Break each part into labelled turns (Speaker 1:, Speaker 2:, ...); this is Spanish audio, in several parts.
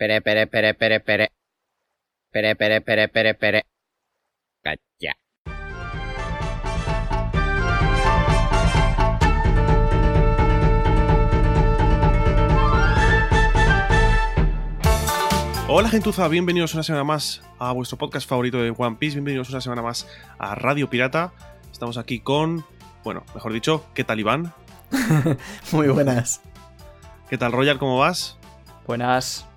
Speaker 1: Pere, pere, pere, pere, pere. Pere, pere, pere, pere, pere. Cacha.
Speaker 2: Hola gentuza, bienvenidos una semana más a vuestro podcast favorito de One Piece, bienvenidos una semana más a Radio Pirata. Estamos aquí con, bueno, mejor dicho, ¿qué tal Iván?
Speaker 3: Muy buenas.
Speaker 2: ¿Qué tal Royal? ¿Cómo vas?
Speaker 4: Buenas.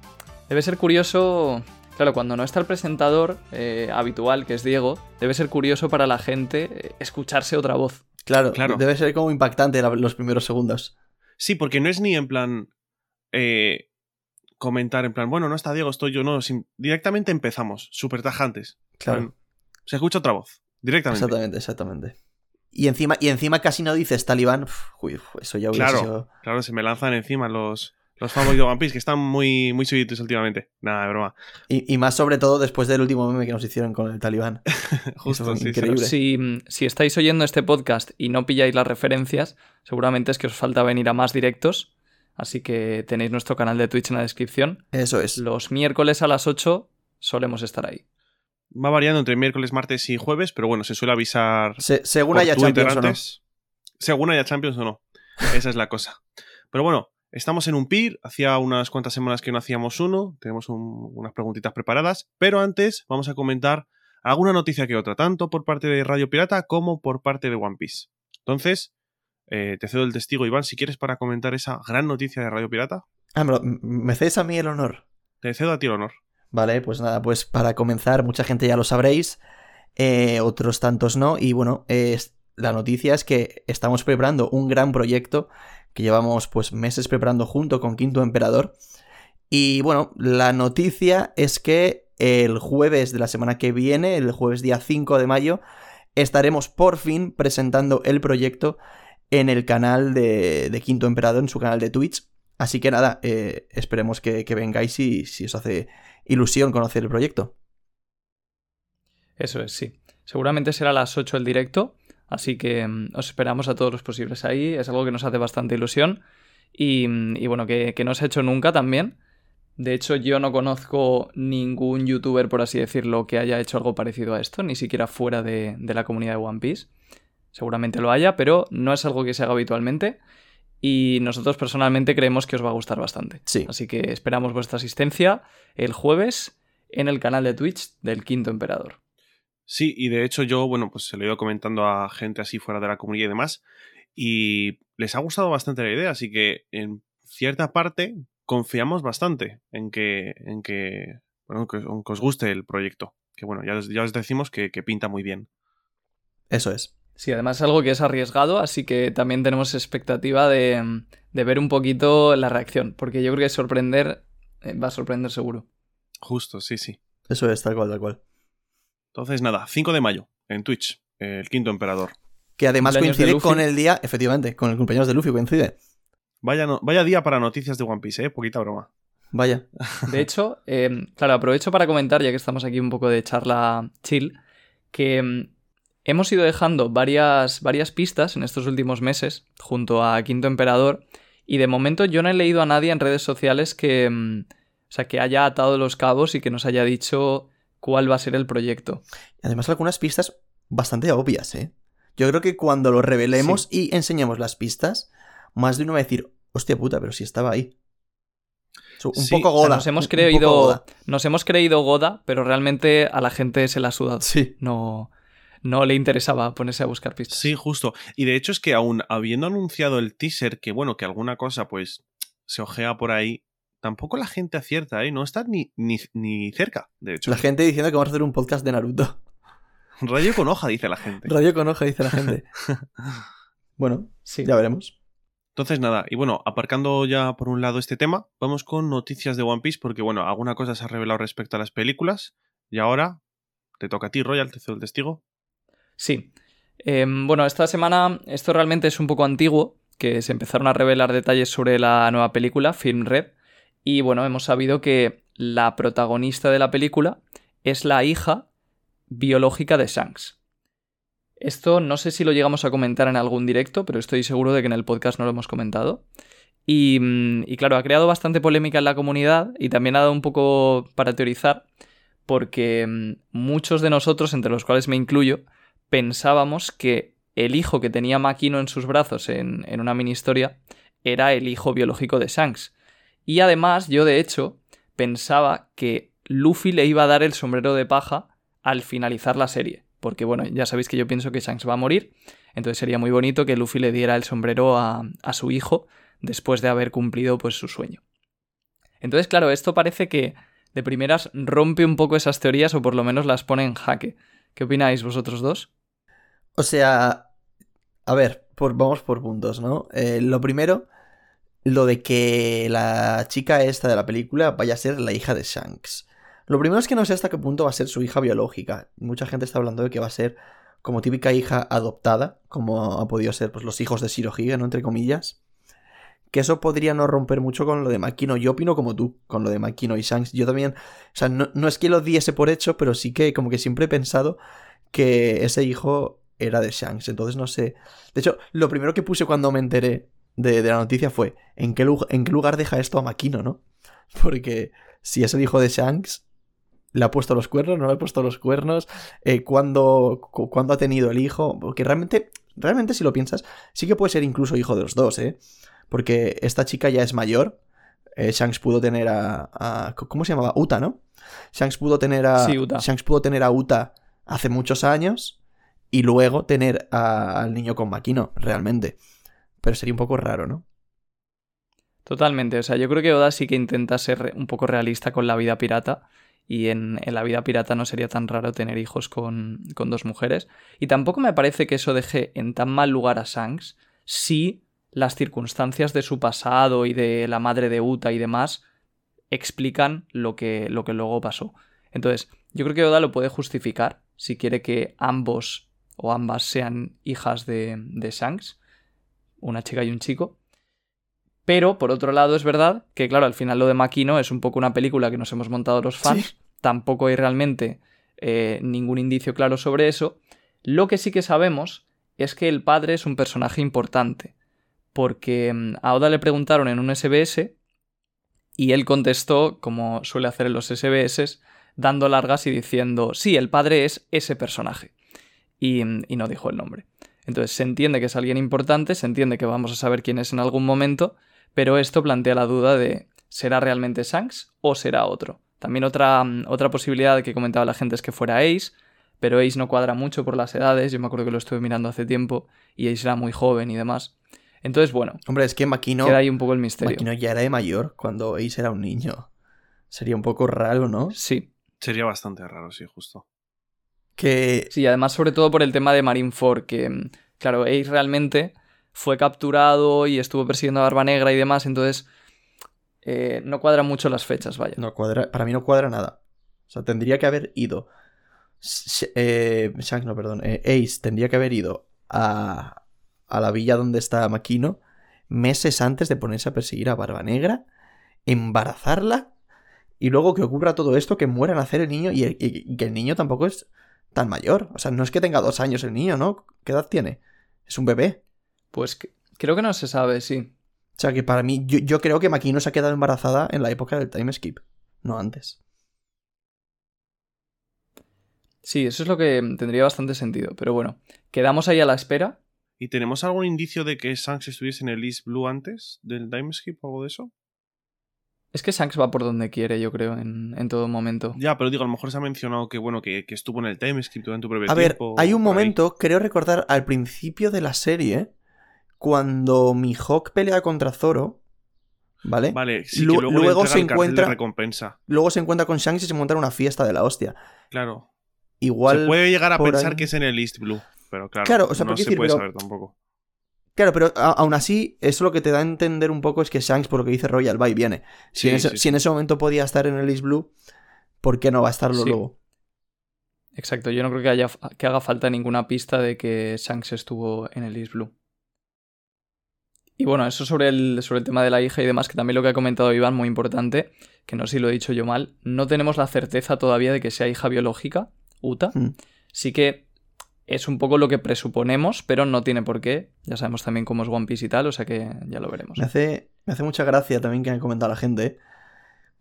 Speaker 4: Debe ser curioso, claro, cuando no está el presentador eh, habitual, que es Diego, debe ser curioso para la gente eh, escucharse otra voz.
Speaker 3: Claro,
Speaker 2: Claro.
Speaker 3: debe ser como impactante la- los primeros segundos.
Speaker 2: Sí, porque no es ni en plan eh, comentar en plan, bueno, no está Diego, estoy yo, no, sin- directamente empezamos, súper tajantes.
Speaker 3: Claro.
Speaker 2: Plan, Se escucha otra voz, directamente.
Speaker 3: Exactamente, exactamente. Y encima, y encima casi no dices talibán. Uf, eso ya hubiese
Speaker 2: Claro.
Speaker 3: sido-
Speaker 2: Claro, se me lanzan encima los, los fanboys de One Piece, que están muy, muy subidos últimamente. Nada, de broma.
Speaker 3: Y, y más sobre todo después del último meme que nos hicieron con el talibán.
Speaker 2: Justo, sí,
Speaker 3: increíble.
Speaker 4: Si, si estáis oyendo este podcast y no pilláis las referencias, seguramente es que os falta venir a más directos. Así que tenéis nuestro canal de Twitch en la descripción.
Speaker 3: Eso es.
Speaker 4: Los miércoles a las 8 solemos estar ahí.
Speaker 2: Va variando entre miércoles, martes y jueves, pero bueno, se suele avisar
Speaker 3: Se- según
Speaker 2: por
Speaker 3: haya
Speaker 2: Twitter
Speaker 3: Champions o no.
Speaker 2: Según haya Champions o no. Esa es la cosa. Pero bueno, estamos en un PIR. Hacía unas cuantas semanas que no hacíamos uno. Tenemos un- unas preguntitas preparadas. Pero antes vamos a comentar alguna noticia que otra, tanto por parte de Radio Pirata como por parte de One Piece. Entonces, eh, te cedo el testigo, Iván, si quieres para comentar esa gran noticia de Radio Pirata.
Speaker 3: Ah, me, lo- me cedes a mí el honor.
Speaker 2: Te cedo a ti el honor.
Speaker 3: Vale, pues nada, pues para comenzar, mucha gente ya lo sabréis, eh, otros tantos no, y bueno, la noticia es que estamos preparando un gran proyecto que llevamos pues meses preparando junto con Quinto Emperador, y bueno, la noticia es que el jueves de la semana que viene, el jueves día 5 de mayo, estaremos por fin presentando el proyecto en el canal de, Quinto Emperador, en su canal de Twitch. Así que nada, eh, esperemos que, que vengáis y si os hace ilusión conocer el proyecto.
Speaker 4: Eso es, sí. Seguramente será a las 8 el directo, así que mm, os esperamos a todos los posibles ahí. Es algo que nos hace bastante ilusión y, mm, y bueno, que, que no se ha hecho nunca también. De hecho, yo no conozco ningún youtuber, por así decirlo, que haya hecho algo parecido a esto, ni siquiera fuera de, de la comunidad de One Piece. Seguramente lo haya, pero no es algo que se haga habitualmente. Y nosotros personalmente creemos que os va a gustar bastante.
Speaker 3: Sí.
Speaker 4: Así que esperamos vuestra asistencia el jueves en el canal de Twitch del Quinto Emperador.
Speaker 2: Sí, y de hecho yo, bueno, pues se lo he ido comentando a gente así fuera de la comunidad y demás, y les ha gustado bastante la idea, así que en cierta parte confiamos bastante en que, en que, bueno, que, os- que os guste el proyecto. Que bueno, ya os, ya os decimos que, que pinta muy bien.
Speaker 3: Eso es.
Speaker 4: Sí, además es algo que es arriesgado, así que también tenemos expectativa de, de ver un poquito la reacción, porque yo creo que sorprender eh, va a sorprender seguro.
Speaker 2: Justo, sí, sí.
Speaker 3: Eso es, tal cual, tal cual.
Speaker 2: Entonces nada, 5 de mayo, en Twitch, el quinto emperador.
Speaker 3: Que además coincide con el día, efectivamente, con el cumpleaños de Luffy coincide.
Speaker 2: Vaya, no- vaya día para noticias de One Piece, eh, poquita broma.
Speaker 3: Vaya.
Speaker 4: De hecho, eh, claro, aprovecho para comentar, ya que estamos aquí un poco de charla chill, que mm, hemos ido dejando varias, varias pistas en estos últimos meses junto a Quinto Emperador y de momento yo no he leído a nadie en redes sociales que, mm, o sea, que haya atado los cabos y que nos haya dicho cuál va a ser el proyecto.
Speaker 3: Además, algunas pistas bastante obvias, ¿eh? Yo creo que cuando lo revelemos y enseñemos las pistas, más de uno va a decir, hostia puta, pero si estaba ahí. Un
Speaker 2: Sí,
Speaker 3: poco
Speaker 2: o
Speaker 4: O sea,
Speaker 3: goda.
Speaker 4: nos hemos
Speaker 3: un- un poco
Speaker 4: creído.
Speaker 3: goda.
Speaker 4: Nos hemos creído Goda, pero realmente a la gente se la ha sudado.
Speaker 3: Sí.
Speaker 4: No, no le interesaba ponerse a buscar pistas.
Speaker 2: Sí, justo. Y de hecho es que aún habiendo anunciado el teaser, que bueno, que alguna cosa pues se ojea por ahí, tampoco la gente acierta, ¿eh? No está ni, ni, ni cerca, de hecho.
Speaker 3: La gente diciendo que vamos a hacer un podcast de Naruto.
Speaker 2: Rayo con hoja, dice la gente.
Speaker 3: Radio con hoja, dice la gente. bueno,
Speaker 4: Sí.
Speaker 3: ya veremos.
Speaker 2: Entonces nada, y bueno, aparcando ya por un lado este tema, vamos con noticias de One Piece, porque bueno, alguna cosa se ha revelado respecto a las películas, y ahora te toca a ti, Royal, te cedo el testigo.
Speaker 4: Sí. Em, bueno, esta semana esto realmente es un poco antiguo, que se empezaron a revelar detalles sobre la nueva película, Film Red, y bueno, hemos sabido que la protagonista de la película es la hija biológica de Shanks. Esto no sé si lo llegamos a comentar en algún directo, pero estoy seguro de que en el podcast no lo hemos comentado. Y, mm, claro, ha creado bastante polémica en la comunidad y también ha dado un poco para teorizar porque mm, muchos de nosotros, entre los cuales me incluyo, pensábamos que el hijo que tenía Makino en sus brazos en, en una mini historia era el hijo biológico de Shanks. Y además, yo de hecho, pensaba que Luffy le iba a dar el sombrero de paja al finalizar la serie. Porque bueno, ya sabéis que yo pienso que Shanks va a morir. Entonces sería muy bonito que Luffy le diera el sombrero a, a su hijo después de haber cumplido pues su sueño. Entonces, claro, esto parece que de primeras rompe un poco esas teorías o por lo menos las pone en jaque. ¿Qué opináis vosotros dos?
Speaker 3: O sea, a ver, por, vamos por puntos, ¿no? Eh, lo primero, lo de que la chica esta de la película vaya a ser la hija de Shanks. Lo primero es que no sé hasta qué punto va a ser su hija biológica. Mucha gente está hablando de que va a ser como típica hija adoptada, como ha podido ser pues, los hijos de Shirohige, ¿no? Entre comillas. Que eso podría no romper mucho con lo de Makino. Yo opino como tú, con lo de Makino y Shanks. Yo también, o sea, no, no es que lo diese por hecho, pero sí que como que siempre he pensado que ese hijo era de Shanks. Entonces no sé. De hecho, lo primero que puse cuando me enteré de, de la noticia fue: ¿en qué, ¿en qué, lugar deja esto a Makino, no? Porque si es el hijo de Shanks, ¿le ha puesto los cuernos? ¿No le ha puesto los cuernos? Eh, ¿cuándo, ¿Cuándo ha tenido el hijo? Porque realmente, realmente, si lo piensas, sí que puede ser incluso hijo de los dos, ¿eh? Porque esta chica ya es mayor. Eh, Shanks pudo tener a, a, ¿Cómo se llamaba? Uta, ¿no? Shanks pudo tener a.
Speaker 4: Sí, Uta.
Speaker 3: Shanks pudo tener a Uta hace muchos años y luego tener a, al niño con Makino, realmente. Pero sería un poco raro, ¿no?
Speaker 4: Totalmente. O sea, yo creo que Oda sí que intenta ser un poco realista con la vida pirata. Y en, la vida pirata no sería tan raro tener hijos con, con, dos mujeres. Y tampoco me parece que eso deje en tan mal lugar a Shanks si las circunstancias de su pasado y de la madre de Uta y demás explican lo que, lo que luego pasó. Entonces, yo creo que Oda lo puede justificar si quiere que ambos o ambas sean hijas de, de Shanks, una chica y un chico. Pero, por otro lado, es verdad que, claro, al final lo de Makino es un poco una película que nos hemos montado los fans. Sí. Tampoco hay realmente eh, ningún indicio claro sobre eso. Lo que sí que sabemos es que el padre es un personaje importante. Porque mm, a Oda le preguntaron en un SBS y él contestó, como suele hacer en los SBS, dando largas y diciendo, sí, el padre es ese personaje. Y, y, no dijo el nombre. Entonces se entiende que es alguien importante, se entiende que vamos a saber quién es en algún momento, pero esto plantea la duda de ¿será realmente Shanks o será otro? También otra, otra posibilidad que comentaba la gente es que fuera Ace, pero Ace no cuadra mucho por las edades, yo me acuerdo que lo estuve mirando hace tiempo y Ace era muy joven y demás. Entonces, bueno.
Speaker 3: Hombre, es que Makino.
Speaker 4: Queda ahí un poco el misterio.
Speaker 3: Makino ya era de mayor cuando Ace era un niño. Sería un poco raro, ¿no?
Speaker 4: Sí.
Speaker 2: Sería bastante raro, sí, justo.
Speaker 3: Que.
Speaker 4: Sí, además, sobre todo por el tema de Marineford, que, claro, Ace realmente fue capturado y estuvo persiguiendo a Barba Negra y demás, entonces. Eh, no cuadran mucho las fechas, vaya.
Speaker 3: No cuadra. Para mí no cuadra nada. O sea, tendría que haber ido. Eh, Shanks, no, perdón. Eh, Ace tendría que haber ido a, a la villa donde está Makino meses antes de ponerse a perseguir a Barba Negra, embarazarla y luego que ocurra todo esto, que muera nacer el niño y, y, y, que el niño tampoco es tan mayor. O sea, no es que tenga dos años el niño, ¿no? ¿Qué edad tiene? Es un bebé.
Speaker 4: Pues que, creo que no se sabe, sí.
Speaker 3: O sea, que para mí, yo, yo creo que Makino se ha quedado embarazada en la época del time skip, no antes.
Speaker 4: Sí, eso es lo que tendría bastante sentido. Pero bueno, quedamos ahí a la espera.
Speaker 2: ¿Y tenemos algún indicio de que Shanks estuviese en el East Blue antes del timeskip o algo de eso?
Speaker 4: Es que Shanks va por donde quiere, yo creo, en, en, todo momento.
Speaker 2: Ya, pero digo, a lo mejor se ha mencionado que, bueno, que, que estuvo en el timeskip durante un breve
Speaker 3: a
Speaker 2: tiempo.
Speaker 3: A ver, hay un momento, ahí. creo recordar, al principio de la serie, cuando Mihawk pelea contra Zoro, ¿vale?
Speaker 2: Vale, sí, luego,
Speaker 3: luego se encuentra
Speaker 2: recompensa.
Speaker 3: Luego se encuentra con Shanks y se monta una fiesta de la hostia.
Speaker 2: Claro.
Speaker 3: Igual
Speaker 2: se puede llegar a pensar
Speaker 3: ahí...
Speaker 2: que es en el East Blue, pero claro,
Speaker 3: claro o sea,
Speaker 2: no se
Speaker 3: decir,
Speaker 2: puede
Speaker 3: pero...
Speaker 2: saber tampoco.
Speaker 3: Claro, pero aún así, eso lo que te da a entender un poco es que Shanks, por lo que dice Royal, va y viene. Si,
Speaker 2: Sí,
Speaker 3: en, ese,
Speaker 2: sí,
Speaker 3: si en ese momento podía estar en el East Blue, ¿por qué no va a estarlo
Speaker 4: Sí.
Speaker 3: luego?
Speaker 4: Exacto, yo no creo que, haya, que haga falta ninguna pista de que Shanks estuvo en el East Blue. Y bueno, eso sobre el, sobre el tema de la hija y demás, que también lo que ha comentado Iván, muy importante, que no sé si lo he dicho yo mal, no tenemos la certeza todavía de que sea hija biológica, Uta.
Speaker 3: Hmm.
Speaker 4: Sí que es un poco lo que presuponemos, pero no tiene por qué. Ya sabemos también cómo es One Piece y tal, o sea que ya lo veremos.
Speaker 3: Me hace, me hace mucha gracia también que han comentado la gente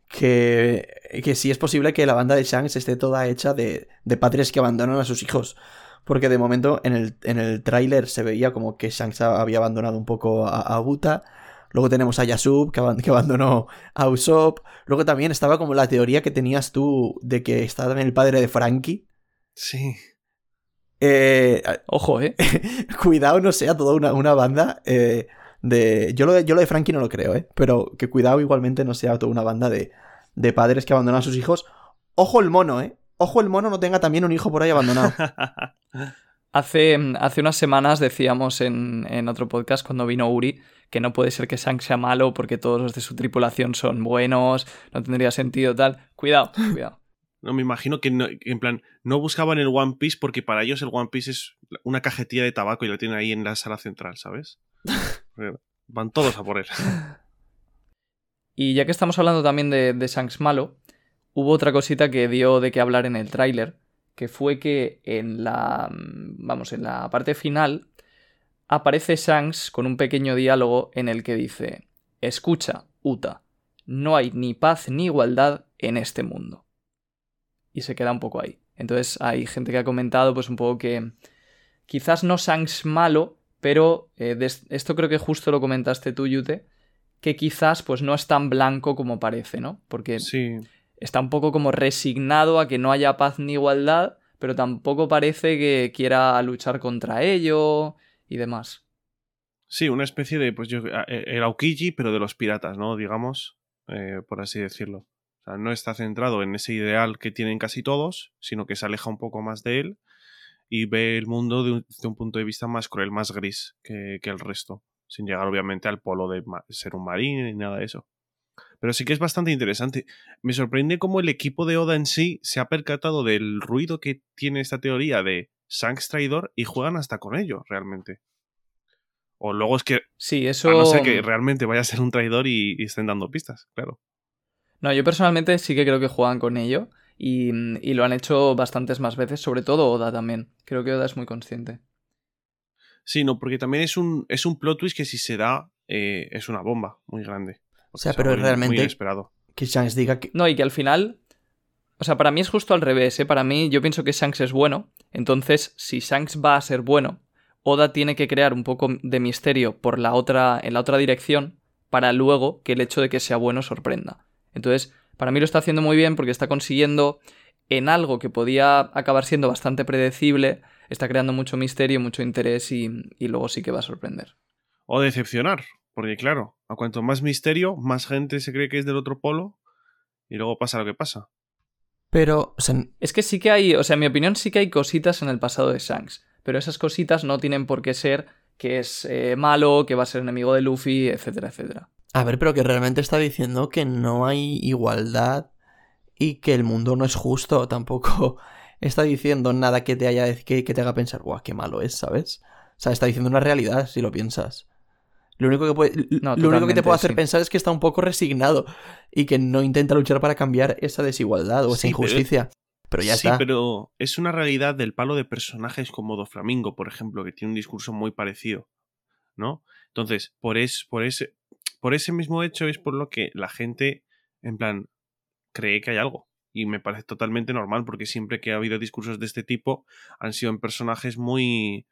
Speaker 3: que, que sí es posible que la banda de Shanks esté toda hecha de, de padres que abandonan a sus hijos. Porque de momento en el, en el tráiler se veía como que Shanks había abandonado un poco a, a Buta. Luego tenemos a Yasub, que abandonó a Usopp. Luego también estaba como la teoría que tenías tú de que estaba también el padre de Frankie.
Speaker 2: Sí.
Speaker 3: Eh,
Speaker 4: Ojo, ¿eh?
Speaker 3: cuidado no sea toda una, una banda eh, de... Yo lo, de... yo lo de Frankie no lo creo, ¿eh? Pero que cuidado igualmente no sea toda una banda de, de padres que abandonan a sus hijos. Ojo el mono, ¿eh? Ojo el mono no tenga también un hijo por ahí abandonado.
Speaker 4: Hace, hace unas semanas decíamos en, en otro podcast cuando vino Uri que no puede ser que Shanks sea malo porque todos los de su tripulación son buenos, no tendría sentido tal. Cuidado, cuidado.
Speaker 2: No, me imagino que, no- que en plan, no buscaban el One Piece porque para ellos el One Piece es una cajetilla de tabaco y lo tienen ahí en la sala central, ¿sabes? Porque Van todos a por él.
Speaker 4: Y ya que estamos hablando también de, de Shanks malo, hubo otra cosita que dio de qué hablar en el tráiler, que fue que en la, mm, vamos, en la parte final aparece Shanks con un pequeño diálogo en el que dice, escucha, Uta, no hay ni paz ni igualdad en este mundo. Y se queda un poco ahí. Entonces hay gente que ha comentado pues un poco que quizás no Shanks malo, pero eh, esto creo que justo lo comentaste tú, Yute, que quizás pues no es tan blanco como parece, ¿no? Porque
Speaker 2: Sí.
Speaker 4: está un poco como resignado a que no haya paz ni igualdad, pero tampoco parece que quiera luchar contra ello y demás.
Speaker 2: Sí, una especie de, pues yo, eh, el Aokiji, pero de los piratas, ¿no? Digamos, eh, por así decirlo. O sea, no está centrado en ese ideal que tienen casi todos, sino que se aleja un poco más de él y ve el mundo de un, desde un punto de vista más cruel, más gris que, que el resto, sin llegar obviamente al polo de ser un marín ni nada de eso. Pero sí que es bastante interesante. Me sorprende cómo el equipo de Oda en sí se ha percatado del ruido que tiene esta teoría de Shanks traidor y juegan hasta con ello, realmente. O luego es que
Speaker 4: Sí, eso...
Speaker 2: a no ser que realmente vaya a ser un traidor y, y estén dando pistas, claro.
Speaker 4: No, yo personalmente sí que creo que juegan con ello y, y lo han hecho bastantes más veces, sobre todo Oda también. Creo que Oda es muy consciente.
Speaker 2: Sí, no, porque también es un, es un plot twist que si se da eh, es una bomba muy grande.
Speaker 3: O sea, pero
Speaker 2: muy-
Speaker 3: realmente-
Speaker 2: Muy inesperado.
Speaker 3: que Shanks diga que...
Speaker 4: No, y que al final... O sea, para mí es justo al revés, ¿eh? Para mí yo pienso que Shanks es bueno. Entonces, si Shanks va a ser bueno, Oda tiene que crear un poco de misterio por la otra, en la otra dirección para luego que el hecho de que sea bueno sorprenda. Entonces, para mí lo está haciendo muy bien porque está consiguiendo en algo que podía acabar siendo bastante predecible, está creando mucho misterio, mucho interés y, y luego sí que va a sorprender.
Speaker 2: O decepcionar, porque claro, a cuanto más misterio, más gente se cree que es del otro polo y luego pasa lo que pasa.
Speaker 3: Pero, o sea,
Speaker 4: Es que sí que hay, o sea, en mi opinión sí que hay cositas en el pasado de Shanks, pero esas cositas no tienen por qué ser que es eh, malo, que va a ser enemigo de Luffy, etcétera, etcétera.
Speaker 3: A ver, pero que realmente está diciendo que no hay igualdad y que el mundo no es justo. Tampoco está diciendo nada que te haya que, que te haga pensar, guau, qué malo es, ¿sabes? O sea, está diciendo una realidad, si lo piensas. Lo único que, puede,
Speaker 4: No,
Speaker 3: lo único que te puede hacer
Speaker 4: sí.
Speaker 3: pensar es que está un poco resignado y que no intenta luchar para cambiar esa desigualdad o esa
Speaker 2: Sí, pero-
Speaker 3: injusticia. Pero, ya
Speaker 2: sí,
Speaker 3: está.
Speaker 2: pero es una realidad del palo de personajes como Doflamingo, por ejemplo, que tiene un discurso muy parecido, ¿no? Entonces, por, es, por, ese, por ese mismo hecho es por lo que la gente, en plan, cree que hay algo. Y me parece totalmente normal, porque siempre que ha habido discursos de este tipo, han sido en personajes muy...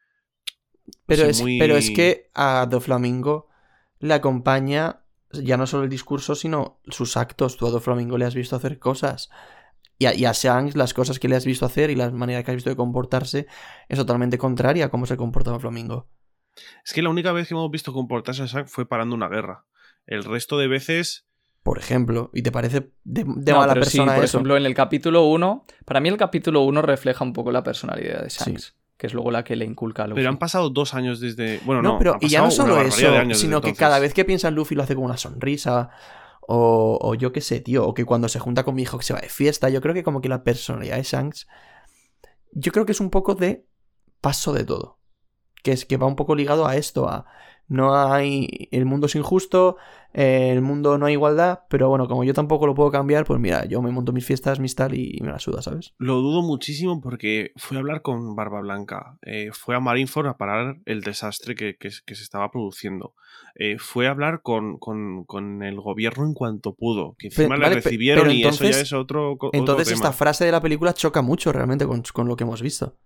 Speaker 3: Pero,
Speaker 2: sí,
Speaker 3: es,
Speaker 2: muy-
Speaker 3: pero es que a Doflamingo le acompaña ya no solo el discurso, sino sus actos. Tú a Doflamingo le has visto hacer cosas. Y a, y a Shanks las cosas que le has visto hacer y la manera que has visto de comportarse es totalmente contraria a cómo se comporta Doflamingo.
Speaker 2: Es que la única vez que hemos visto comportarse a Shanks fue parando una guerra. El resto de veces...
Speaker 3: Por ejemplo. ¿Y te parece de, de
Speaker 4: No,
Speaker 3: mala
Speaker 4: pero sí,
Speaker 3: persona
Speaker 4: por
Speaker 3: eso?
Speaker 4: ejemplo, en el capítulo 1, para mí el capítulo 1 refleja un poco la personalidad de
Speaker 3: Sí.
Speaker 4: Shanks, que es luego la que le inculca a Luffy.
Speaker 2: Pero han pasado dos años desde... Bueno,
Speaker 3: no,
Speaker 2: no,
Speaker 3: pero y ya no solo eso, sino que
Speaker 2: entonces.
Speaker 3: cada vez que piensa en Luffy lo hace con una sonrisa. O, o yo qué sé, tío. O que cuando se junta con mi hijo que se va de fiesta. Yo creo que como que la personalidad de Shanks. Yo creo que es un poco de paso de todo. Que es que va un poco ligado a esto, a no hay. El mundo es injusto, eh, el mundo no hay igualdad, pero bueno, como yo tampoco lo puedo cambiar, pues mira, yo me monto mis fiestas, mis tal y me la suda, ¿sabes?
Speaker 2: Lo dudo muchísimo porque fue a hablar con Barba Blanca, eh, fue a Marineford a parar el desastre que, que- que se estaba produciendo, eh, fue a hablar con, con- con el gobierno en cuanto pudo, que encima
Speaker 3: vale,
Speaker 2: le recibieron
Speaker 3: pero
Speaker 2: y eso ya
Speaker 3: entonces-
Speaker 2: es otro,
Speaker 3: Entonces
Speaker 2: tema.
Speaker 3: esta frase de la película choca mucho realmente con, con lo que hemos visto.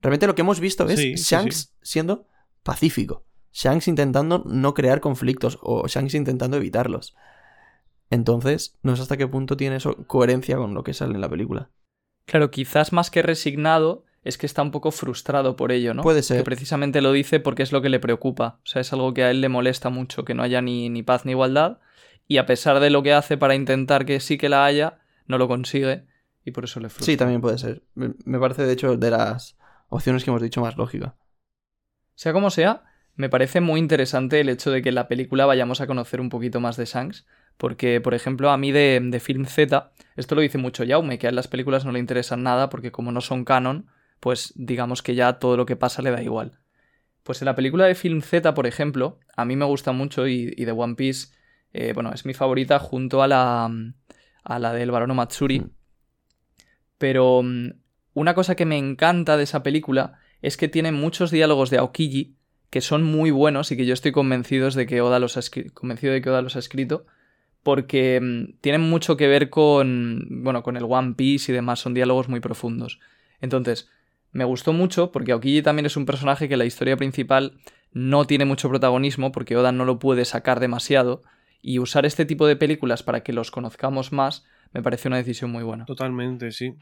Speaker 3: Realmente lo que hemos visto es
Speaker 2: Sí, sí,
Speaker 3: Shanks siendo pacífico. Shanks intentando no crear conflictos o Shanks intentando evitarlos. Entonces, no sé hasta qué punto tiene eso coherencia con lo que sale en la película.
Speaker 4: Claro, quizás más que resignado, es que está un poco frustrado por ello, ¿no?
Speaker 3: Puede ser.
Speaker 4: Que precisamente lo dice porque es lo que le preocupa. O sea, es algo que a él le molesta mucho, que no haya ni, ni paz ni igualdad. Y a pesar de lo que hace para intentar que sí que la haya, no lo consigue. Y por eso le frustra.
Speaker 3: Sí, también puede ser. Me me parece, de hecho, de las opciones que hemos dicho más lógica.
Speaker 4: Sea como sea, me parece muy interesante el hecho de que en la película vayamos a conocer un poquito más de Shanks, porque, por ejemplo, a mí de, de Film Z, esto lo dice mucho Jaume, que a las películas no le interesan nada, porque como no son canon, pues digamos que ya todo lo que pasa le da igual. Pues en la película de Film Z, por ejemplo, a mí me gusta mucho y, y de One Piece, eh, bueno, es mi favorita junto a la, a la del Barono Matsuri.
Speaker 3: Mm.
Speaker 4: Pero mm, una cosa que me encanta de esa película es que tiene muchos diálogos de Aokiji que son muy buenos y que yo estoy convencido de que Oda los ha, escri- convencido de que Oda los ha escrito porque mm, tienen mucho que ver con bueno, con el One Piece y demás, son diálogos muy profundos. Entonces, me gustó mucho porque Aokiji también es un personaje que en la historia principal no tiene mucho protagonismo porque Oda no lo puede sacar demasiado y usar este tipo de películas para que los conozcamos más me parece una decisión muy buena.
Speaker 2: Totalmente, sí.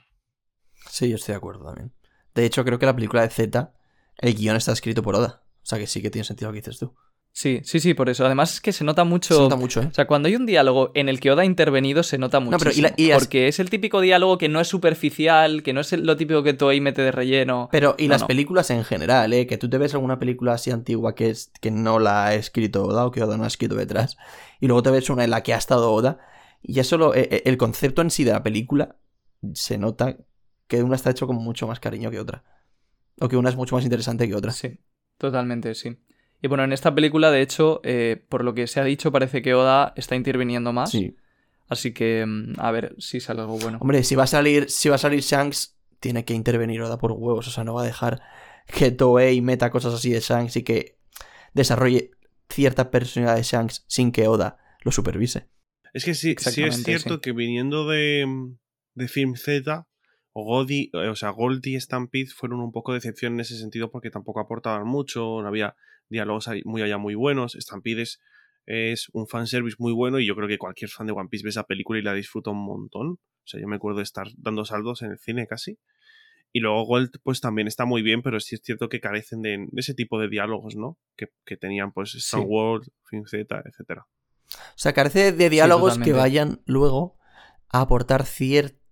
Speaker 3: Sí, yo estoy de acuerdo también. De hecho, creo que la película de Z, el guion está escrito por Oda. O sea que sí que tiene sentido lo que dices tú.
Speaker 4: Sí, sí, sí, por eso. Además es que se nota mucho...
Speaker 3: Se nota mucho, ¿eh?
Speaker 4: O sea, cuando hay un diálogo en el que Oda ha intervenido, se nota mucho.
Speaker 3: pero y la- y las-
Speaker 4: Porque es el típico diálogo que no es superficial, que no es lo típico que Toei mete de relleno.
Speaker 3: Pero, y
Speaker 4: No,
Speaker 3: las
Speaker 4: no.
Speaker 3: películas en general, ¿eh? Que tú te ves alguna película así antigua que, es, que no la ha escrito Oda o que Oda no ha escrito detrás. Y luego te ves una en la que ha estado Oda. Y ya solo eh, eh, el concepto en sí de la película se nota que una está hecho con mucho más cariño que otra. O que una es mucho más interesante que otra.
Speaker 4: Sí, totalmente, sí. Y bueno, en esta película, de hecho, eh, por lo que se ha dicho, parece que Oda está interviniendo más.
Speaker 3: Sí.
Speaker 4: Así que, mm, a ver si sale algo bueno.
Speaker 3: Hombre, si va a salir, si va a salir Shanks, tiene que intervenir Oda por huevos. O sea, no va a dejar que Toei meta cosas así de Shanks y que desarrolle cierta personalidad de Shanks sin que Oda lo supervise.
Speaker 2: Es que sí, sí es cierto
Speaker 4: sí.
Speaker 2: que viniendo de, de Film Z, Godi, o sea, Gold y Stampede fueron un poco de decepción en ese sentido porque tampoco aportaban mucho, no había diálogos muy allá muy buenos. Stampede es, es un fanservice muy bueno y yo creo que cualquier fan de One Piece ve esa película y la disfruta un montón. O sea, yo me acuerdo de estar dando saldos en el cine casi. Y luego Gold, pues también está muy bien, pero sí es cierto que carecen de, ese tipo de diálogos, ¿no? Que, que tenían, pues, Star
Speaker 4: Sí.
Speaker 2: Wars, Film Z, etcétera.
Speaker 3: O sea, carece de diálogos que vayan luego a aportar cierto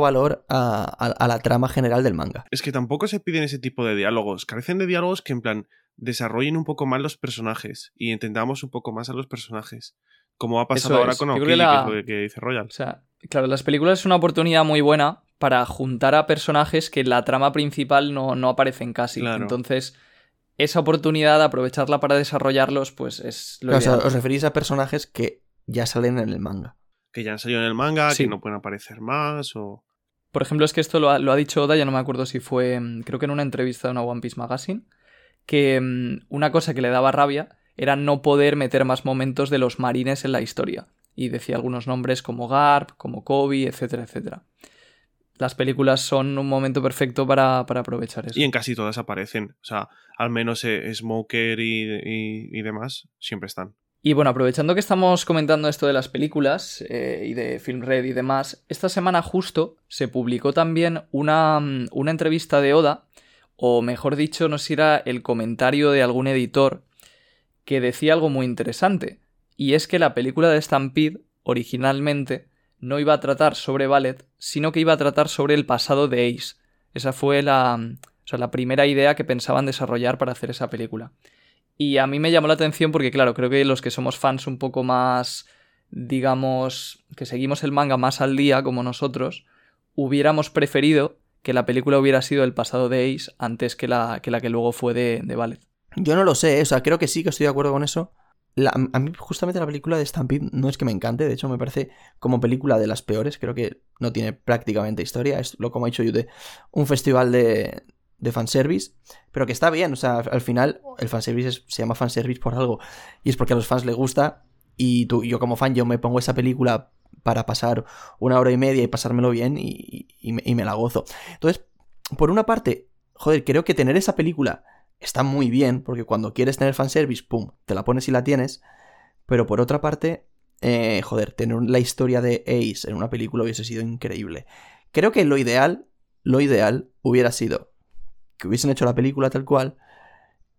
Speaker 3: valor a, a- a la trama general del manga.
Speaker 2: Es que tampoco se piden ese tipo de diálogos. Carecen de diálogos que, en plan, desarrollen un poco más los personajes y entendamos un poco más a los personajes. Como ha pasado
Speaker 4: Eso
Speaker 2: ahora
Speaker 4: es.
Speaker 2: con Aokiji,
Speaker 4: que la-
Speaker 2: que es lo que- dice Royal.
Speaker 4: O sea, claro, las películas es una oportunidad muy buena para juntar a personajes que en la trama principal no, no aparecen casi.
Speaker 2: Claro.
Speaker 4: Entonces, esa oportunidad, aprovecharla para desarrollarlos, pues es lo
Speaker 3: Claro, o sea,
Speaker 4: ideal.
Speaker 3: os referís a personajes que ya salen en el manga.
Speaker 2: Que ya han salido en el manga,
Speaker 4: Sí.
Speaker 2: que no pueden aparecer más o...
Speaker 4: Por ejemplo, es que esto lo ha, lo ha dicho Oda, ya no me acuerdo si fue, mm, creo que en una entrevista de una One Piece Magazine, que mm, una cosa que le daba rabia era no poder meter más momentos de los marines en la historia. Y decía algunos nombres como Garp, como Kobe, etcétera, etcétera. Las películas son un momento perfecto para, para aprovechar eso.
Speaker 2: Y en casi todas aparecen. O sea, al menos eh, Smoker y, y- y demás siempre están.
Speaker 4: Y bueno, aprovechando que estamos comentando esto de las películas eh, y de Film Red y demás, esta semana justo se publicó también una, mm, una entrevista de Oda, o mejor dicho, no sé si era el comentario de algún editor, que decía algo muy interesante. Y es que la película de Stampede, originalmente, no iba a tratar sobre Ballet, sino que iba a tratar sobre el pasado de Ace. Esa fue la, mm, o sea, la primera idea que pensaban desarrollar para hacer esa película. Y a mí me llamó la atención porque, claro, creo que los que somos fans un poco más, digamos, que seguimos el manga más al día, como nosotros, hubiéramos preferido que la película hubiera sido el pasado de Ace antes que la que, la que luego fue de, de Ballet.
Speaker 3: Yo no lo sé, o sea, creo que sí que estoy de acuerdo con eso. A mí justamente la película de Stampede no es que me encante, de hecho me parece como película de las peores, creo que no tiene prácticamente historia, es lo como ha dicho Yude, un festival de, de fanservice, pero que está bien, o sea, al final el fanservice es- se llama fanservice por algo, y es porque a los fans les gusta, y tú, yo como fan yo me pongo esa película para pasar una hora y media y pasármelo bien y, y me, y me la gozo. Entonces, por una parte, joder, creo que tener esa película está muy bien, porque cuando quieres tener fanservice, pum, te la pones y la tienes. Pero por otra parte, eh, joder, tener la historia de Ace en una película hubiese sido increíble. Creo que lo ideal, lo ideal hubiera sido que hubiesen hecho la película tal cual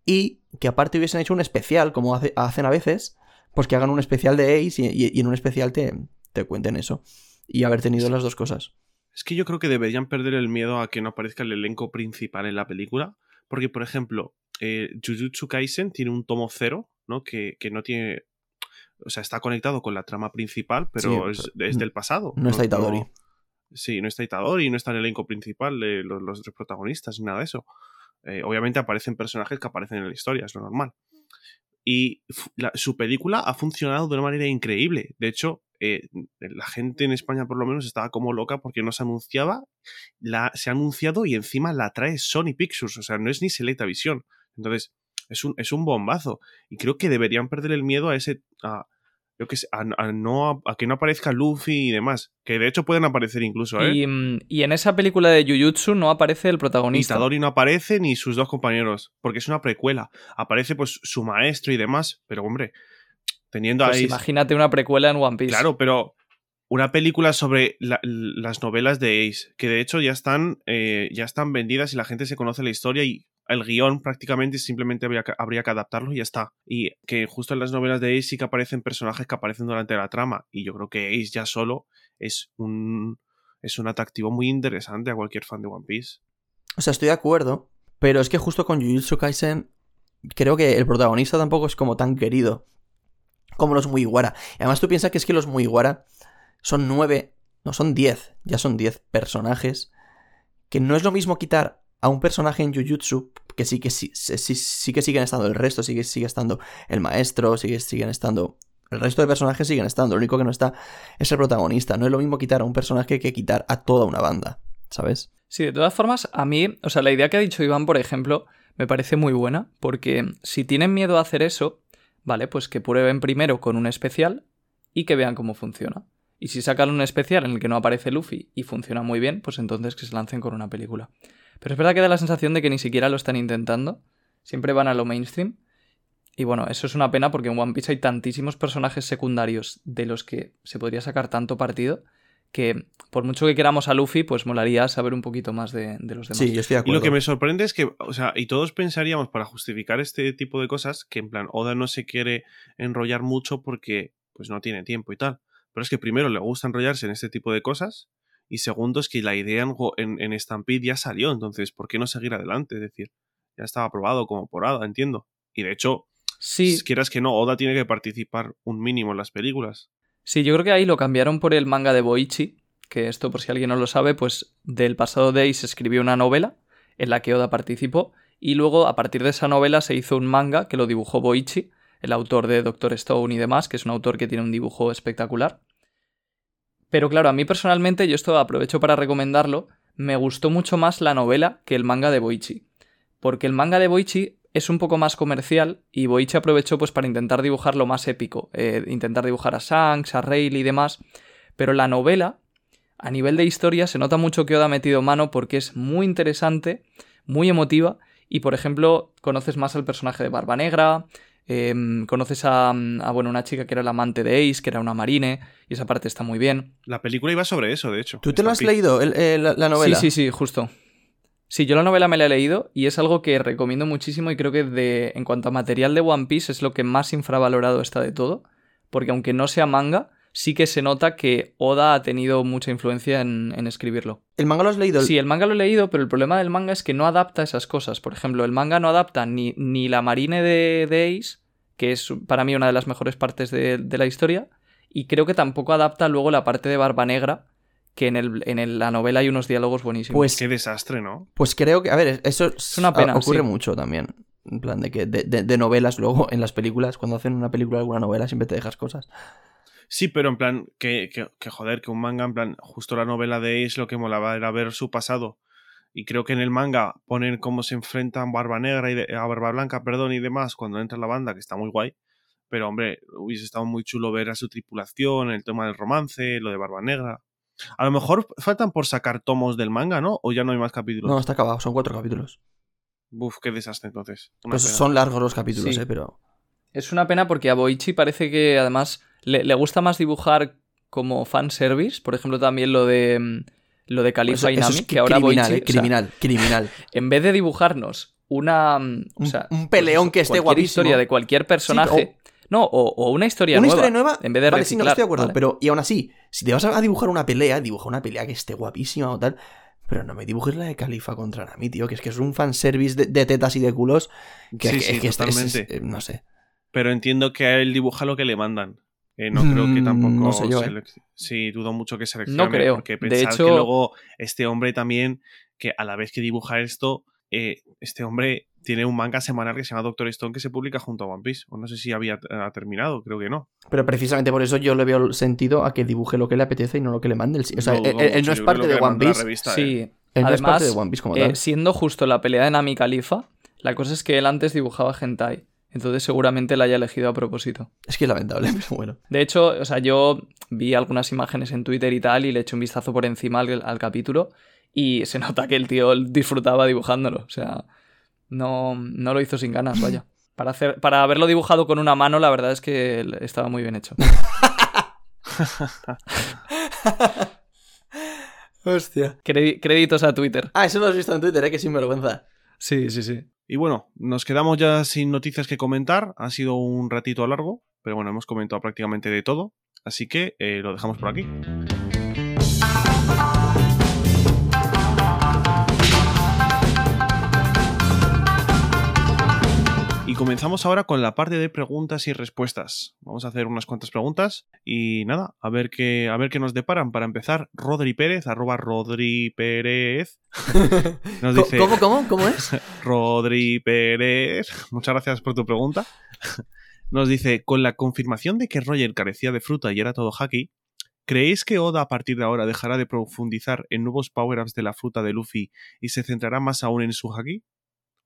Speaker 3: y que aparte hubiesen hecho un especial, como hace- hacen a veces, pues que hagan un especial de Ace y, y- y en un especial te, te cuenten eso. Y haber tenido las dos cosas.
Speaker 2: Es que yo creo que deberían perder el miedo a que no aparezca el elenco principal en la película. Porque, por ejemplo, eh, Jujutsu Kaisen tiene un tomo cero, ¿no? Que, que no tiene. O sea, está conectado con la trama principal, pero
Speaker 3: Sí,
Speaker 2: es,
Speaker 3: pero
Speaker 2: es del pasado.
Speaker 3: no está Itadori.
Speaker 2: Sí, no está Itadori, no está en el elenco principal de los, tres protagonistas, ni nada de eso. Eh, obviamente aparecen personajes que aparecen en la historia, es lo normal. Y su película ha funcionado de una manera increíble. De hecho, eh, la gente en España por lo menos estaba como loca porque no se anunciaba, la, se ha anunciado y encima la trae Sony Pictures, o sea, no es ni Selecta Visión. Entonces, es un, es un bombazo. Y creo que deberían perder el miedo a ese... A, yo que sé, a, a no, a que no aparezca Luffy y demás. Que de hecho pueden aparecer incluso, ¿eh?
Speaker 4: Y, mm, y en esa película de Jujutsu no aparece el protagonista.
Speaker 2: Itadori no aparece ni sus dos compañeros, porque es una precuela. Aparece pues su maestro y demás, pero hombre, teniendo
Speaker 4: Pues
Speaker 2: ahí...
Speaker 4: imagínate una precuela en One Piece.
Speaker 2: Claro, pero una película sobre la- las novelas de Ace, que de hecho ya están, eh, ya están vendidas y la gente se conoce la historia y el guion prácticamente simplemente habría que, adaptarlo y ya está. Y que justo en las novelas de Ace sí que aparecen personajes que aparecen durante la trama. Y yo creo que Ace ya solo es un, es un atractivo muy interesante a cualquier fan de One Piece.
Speaker 3: O sea, estoy de acuerdo, pero es que justo con Jujutsu Kaisen creo que el protagonista tampoco es como tan querido como los Mugiwara. Además tú piensas que es que los Mugiwara son nueve, no son diez, ya son diez personajes, que no es lo mismo quitar a un personaje en Jujutsu, que sí que sí, sí, sí- sí que siguen estando el resto, sigue, sigue estando el maestro, sigue, siguen estando... El resto de personajes siguen estando, lo único que no está es el protagonista. No es lo mismo quitar a un personaje que quitar a toda una banda, ¿sabes?
Speaker 4: Sí, de todas formas, a mí, o sea, la idea que ha dicho Iván, por ejemplo, me parece muy buena, porque si tienen miedo a hacer eso, vale, pues que prueben primero con un especial y que vean cómo funciona. Y si sacan un especial en el que no aparece Luffy y funciona muy bien, pues entonces que se lancen con una película. Pero es verdad que da la sensación de que ni siquiera lo están intentando, siempre van a lo mainstream. Y bueno, eso es una pena porque en One Piece hay tantísimos personajes secundarios de los que se podría sacar tanto partido que por mucho que queramos a Luffy, pues molaría saber un poquito más de, de los demás.
Speaker 3: Sí, yo estoy de
Speaker 2: Y
Speaker 3: acuerdo.
Speaker 2: lo que me sorprende es que, o sea, y todos pensaríamos para justificar este tipo de cosas que en plan Oda no se quiere enrollar mucho porque pues no tiene tiempo y tal. Pero es que primero le gusta enrollarse en este tipo de cosas y segundo es que la idea en, en, en Stampede ya salió, entonces ¿por qué no seguir adelante? Es decir, ya estaba aprobado como por Oda, entiendo. Y de hecho,
Speaker 4: Sí,
Speaker 2: si quieras que no, Oda tiene que participar un mínimo en las películas.
Speaker 4: sí, yo creo que ahí lo cambiaron por el manga de Boichi, que esto por si alguien no lo sabe, pues del pasado ahí se escribió una novela en la que Oda participó y luego a partir de esa novela se hizo un manga que lo dibujó Boichi, el autor de Doctor Stone y demás, que es un autor que tiene un dibujo espectacular. Pero claro, a mí personalmente, yo esto aprovecho para recomendarlo, me gustó mucho más la novela que el manga de Boichi. Porque el manga de Boichi es un poco más comercial y Boichi aprovechó pues para intentar dibujar lo más épico, eh, intentar dibujar a Shanks, a Rayleigh y demás. Pero la novela, a nivel de historia, se nota mucho que Oda ha metido mano porque es muy interesante, muy emotiva y por ejemplo conoces más al personaje de Barba Negra, em, conoces a, a, bueno, una chica que era la amante de Ace, que era una marine, y esa parte está muy bien.
Speaker 2: La película iba sobre eso, de hecho.
Speaker 3: ¿Tú te lo has leído, el- el- la, la novela?
Speaker 4: Sí, sí, sí, justo. Sí, yo la novela me la he leído y es algo que recomiendo muchísimo y creo que de, en cuanto a material de One Piece es lo que más infravalorado está de todo, porque aunque no sea manga, sí que se nota que Oda ha tenido mucha influencia en, en escribirlo.
Speaker 3: ¿El manga lo has leído?
Speaker 4: Sí, el manga lo he leído, pero el problema del manga es que no adapta esas cosas. Por ejemplo, el manga no adapta ni, ni la marine de, de Ace, que es para mí una de las mejores partes de, de la historia, y creo que tampoco adapta luego la parte de Barba Negra, que en, el, en el- la novela hay unos diálogos buenísimos.
Speaker 3: Pues,
Speaker 2: Qué desastre, ¿no?
Speaker 3: pues creo que, a ver, eso es
Speaker 4: una pena,
Speaker 3: ocurre
Speaker 4: sí.
Speaker 3: mucho también. En plan de que de, de- de novelas, luego en las películas, cuando hacen una película alguna novela, siempre te dejas cosas.
Speaker 2: Sí, pero en plan, que, que, que joder, que un manga, en plan, justo la novela de Ace lo que molaba era ver su pasado. Y creo que en el manga ponen cómo se enfrentan Barba Negra y de- a Barba Blanca, perdón, y demás, cuando entra la banda, que está muy guay. Pero, hombre, hubiese estado muy chulo ver a su tripulación, el tema del romance, lo de Barba Negra. A lo mejor faltan por sacar tomos del manga, ¿no? O ya no hay más capítulos.
Speaker 3: No, está acabado, son cuatro capítulos.
Speaker 2: Buf, qué desastre entonces.
Speaker 3: Pues son largos los capítulos,
Speaker 4: Sí.
Speaker 3: eh, pero.
Speaker 4: Es una pena porque a Boichi parece que además le, le gusta más dibujar como fanservice. Por ejemplo, también lo de mm, lo de Califa y Nami,
Speaker 3: es
Speaker 4: que ahora
Speaker 3: criminal,
Speaker 4: Boichi,
Speaker 3: eh,
Speaker 4: o sea,
Speaker 3: criminal, criminal.
Speaker 4: en vez de dibujarnos una mm, o
Speaker 3: Un-
Speaker 4: sea,
Speaker 3: un peleón
Speaker 4: pues,
Speaker 3: que esté
Speaker 4: cualquier
Speaker 3: guapísimo.
Speaker 4: historia de cualquier personaje. No, o, o una historia
Speaker 3: una
Speaker 4: nueva.
Speaker 3: historia nueva.
Speaker 4: En vez de
Speaker 3: vale, sí, no estoy de acuerdo,
Speaker 4: ¿vale?
Speaker 3: pero y aún así, si te vas a dibujar una pelea, dibuja una pelea que esté guapísima o tal. Pero no me dibujes la de Califa contra Nami, tío, que es que es un fanservice de, de tetas y de culos. Que,
Speaker 2: Sí,
Speaker 3: que-
Speaker 2: sí,
Speaker 3: que es- es-
Speaker 2: totalmente.
Speaker 3: eh, no sé.
Speaker 2: Pero entiendo que a él dibuja lo que le mandan. Eh, no creo que
Speaker 3: Mm,
Speaker 2: tampoco.
Speaker 3: no sé yo, eh.
Speaker 2: Sí, dudo mucho que seleccione.
Speaker 4: No creo.
Speaker 2: Porque
Speaker 4: De
Speaker 2: pensar
Speaker 4: hecho-
Speaker 2: que luego este hombre también, que a la vez que dibuja esto, eh, este hombre tiene un manga semanal que se llama Doctor Stone que se publica junto a One Piece. O no sé si había ha terminado, creo que no.
Speaker 3: Pero precisamente por eso yo le veo sentido a que dibuje lo que le apetece y no lo que le mande el. O sea,
Speaker 2: Lo
Speaker 3: él,
Speaker 2: dudo
Speaker 3: él- no es parte de One Piece.
Speaker 2: revista, eh.
Speaker 4: Sí.
Speaker 3: Él no es
Speaker 4: Además,
Speaker 3: parte de One Piece como
Speaker 4: eh,
Speaker 3: tal.
Speaker 4: siendo justo la pelea de Nami Califa, la cosa es que él antes dibujaba hentai. Entonces seguramente la haya elegido a propósito.
Speaker 3: Es que es lamentable, pero bueno.
Speaker 4: De hecho, o sea, yo vi algunas imágenes en Twitter y tal y le eché un vistazo por encima al, al capítulo y se nota que el tío disfrutaba dibujándolo. O sea, no, no lo hizo sin ganas, vaya. Para, hacer, para haberlo dibujado con una mano, la verdad es que estaba muy bien hecho.
Speaker 3: Hostia.
Speaker 4: Credi- créditos a Twitter.
Speaker 3: Ah, eso lo has visto en Twitter, ¿eh? Que sinvergüenza.
Speaker 4: Sí, sí, sí.
Speaker 2: Y bueno, nos quedamos ya sin noticias que comentar. Ha sido un ratito largo, pero bueno, hemos comentado prácticamente de todo. Así que eh, lo dejamos por aquí. Y comenzamos ahora con la parte de preguntas y respuestas. Vamos a hacer unas cuantas preguntas y nada, a ver qué, a ver qué nos deparan. Para empezar, Rodri Pérez, arroba Rodri Pérez, nos dice...
Speaker 3: ¿Cómo, cómo, cómo es?
Speaker 2: Rodri Pérez, muchas gracias por tu pregunta. Nos dice, con la confirmación de que Roger carecía de fruta y era todo haki, ¿creéis que Oda a partir de ahora dejará de profundizar en nuevos power-ups de la fruta de Luffy y se centrará más aún en su haki?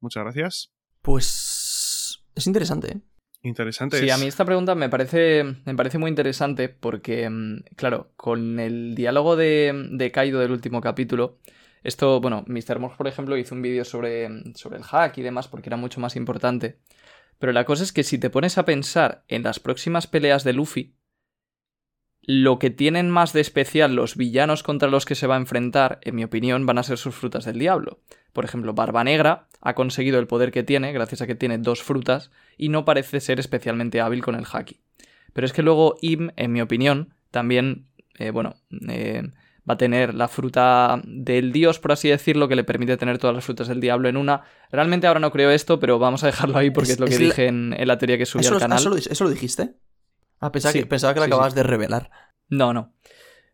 Speaker 2: Muchas gracias.
Speaker 3: Pues. Es interesante, ¿eh?
Speaker 2: Interesante.
Speaker 4: Sí,
Speaker 2: es-
Speaker 4: a mí esta pregunta me parece, me parece muy interesante porque, mm, claro, con el diálogo de, de Kaido del último capítulo, esto, bueno, Mr. Morph, por ejemplo, hizo un vídeo sobre, sobre el hack y demás porque era mucho más importante. Pero la cosa es que si te pones a pensar en las próximas peleas de Luffy, lo que tienen más de especial los villanos contra los que se va a enfrentar, en mi opinión, van a ser sus frutas del diablo. Por ejemplo, Barba Negra ha conseguido el poder que tiene, gracias a que tiene dos frutas, y no parece ser especialmente hábil con el haki. Pero es que luego Im, en mi opinión, también, eh, bueno, eh, va a tener la fruta del dios, por así decirlo, que le permite tener todas las frutas del diablo en una. Realmente ahora no creo esto, pero vamos a dejarlo ahí porque es,
Speaker 3: Es-
Speaker 4: lo que
Speaker 3: es la-
Speaker 4: dije en, en la teoría que subí
Speaker 3: ¿Eso,
Speaker 4: al canal.
Speaker 3: lo, eso lo dijiste? Ah, pensaba,
Speaker 4: Sí,
Speaker 3: que, pensaba que
Speaker 4: sí,
Speaker 3: acababas
Speaker 4: sí.
Speaker 3: de revelar.
Speaker 4: No, no.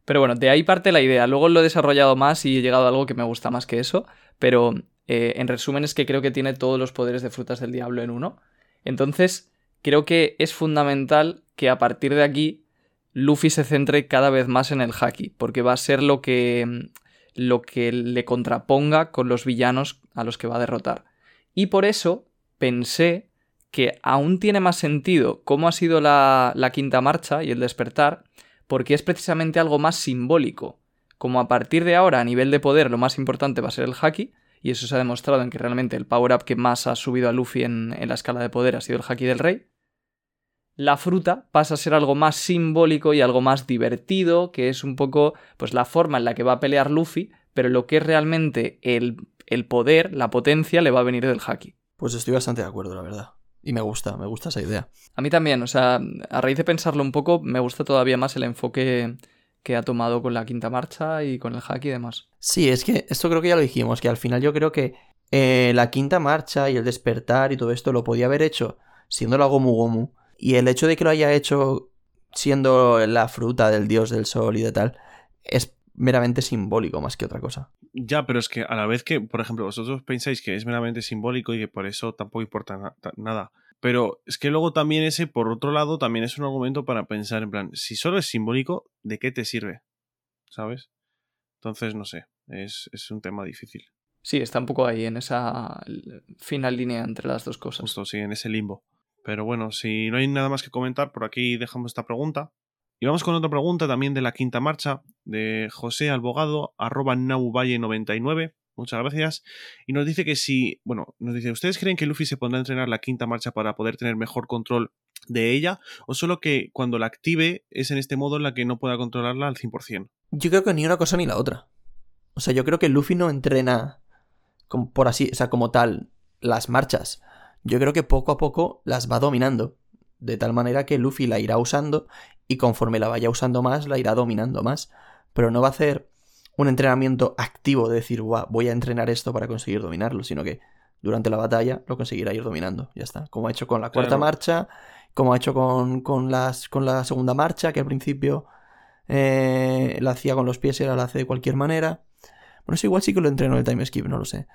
Speaker 4: Pero bueno, de ahí parte la idea. Luego lo he desarrollado más y he llegado a algo que me gusta más que eso. Pero eh, en resumen es que creo que tiene todos los poderes de frutas del diablo en uno. Entonces, creo que es fundamental que a partir de aquí Luffy se centre cada vez más en el haki. Porque va a ser lo que, lo que le contraponga con los villanos a los que va a derrotar. Y por eso pensé que aún tiene más sentido cómo ha sido la, quinta marcha y el despertar, porque es precisamente algo más simbólico. Como a partir de ahora, a nivel de poder, lo más importante va a ser el haki, y eso se ha demostrado en que realmente el power-up que más ha subido a Luffy en, en la escala de poder ha sido el haki del rey, la fruta pasa a ser algo más simbólico y algo más divertido, que es un poco pues la forma en la que va a pelear Luffy, pero lo que es realmente el, el poder, la potencia, le va a venir del haki.
Speaker 3: Pues estoy bastante de acuerdo, la verdad. Y me gusta, me gusta esa idea.
Speaker 4: A mí también, o sea, a raíz de pensarlo un poco, me gusta todavía más el enfoque que ha tomado con la quinta marcha y con el hack y demás.
Speaker 3: Sí, es que esto creo que ya lo dijimos, que al final yo creo que eh, la quinta marcha y el despertar y todo esto lo podía haber hecho siendo la Gomu Gomu. Y el hecho de que lo haya hecho siendo la fruta del dios del sol y de tal, es meramente simbólico más que otra cosa.
Speaker 2: Ya, pero es que a la vez que, por ejemplo, vosotros pensáis que es meramente simbólico y que por eso tampoco importa na- ta- nada. Pero es que luego también ese, por otro lado, también es un argumento para pensar en plan, si solo es simbólico, ¿de qué te sirve? ¿Sabes? Entonces, no sé, es, es un tema difícil.
Speaker 4: Sí, está un poco ahí en esa l- fina línea entre las dos cosas.
Speaker 2: Justo, sí, en ese limbo. Pero bueno, si no hay nada más que comentar, por aquí dejamos esta pregunta. Y vamos con otra pregunta también de la quinta marcha, de José Albogado, arroba nauvalle99. Muchas gracias. Y nos dice que si, bueno, nos dice, ¿ustedes creen que Luffy se pondrá a entrenar la quinta marcha para poder tener mejor control de ella? ¿O solo que cuando la active es en este modo en la que no pueda controlarla al 100%?
Speaker 3: Yo creo que ni una cosa ni la otra. O sea, yo creo que Luffy no entrena como, por así, o sea, como tal, las marchas. Yo creo que poco a poco las va dominando. De tal manera que Luffy la irá usando y conforme la vaya usando más, la irá dominando más. Pero no va a hacer un entrenamiento activo de decir, "Buah, voy a entrenar esto para conseguir dominarlo, sino que durante la batalla lo conseguirá ir dominando. Ya está. Como ha hecho con la cuarta
Speaker 2: Claro.
Speaker 3: marcha, como ha hecho con, con, las, con la segunda marcha, que al principio eh, la hacía con los pies y ahora la hace de cualquier manera. Bueno, eso igual sí que lo entrenó el time skip, no lo sé.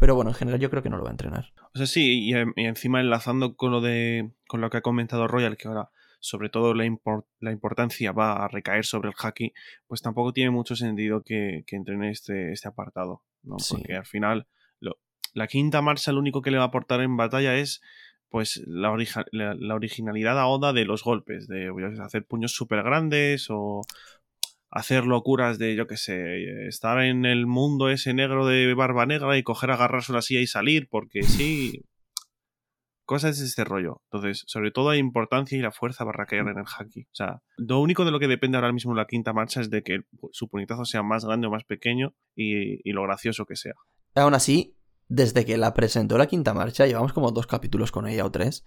Speaker 3: Pero bueno, en general yo creo que no lo va a entrenar.
Speaker 2: O sea, sí, y, y encima enlazando con lo de. con lo que ha comentado Royal, que ahora sobre todo la, impor- la importancia va a recaer sobre el haki, pues tampoco tiene mucho sentido que, que entrene este, este apartado. ¿no?
Speaker 3: Sí.
Speaker 2: Porque al final, lo- la quinta marcha lo único que le va a aportar en batalla es pues la, orija- la, la originalidad a Oda de los golpes, de voy a hacer puños súper grandes o hacer locuras de, yo qué sé, estar en el mundo ese negro de barba negra y coger, agarrarse una silla y salir, porque sí. Cosas de este rollo. Entonces, sobre todo la importancia y la fuerza para caer en el haki. O sea, lo único de lo que depende ahora mismo la quinta marcha es de que su puñetazo sea más grande o más pequeño y, y lo gracioso que sea.
Speaker 3: Aún así, desde que la presentó la quinta marcha, llevamos como dos capítulos con ella o tres.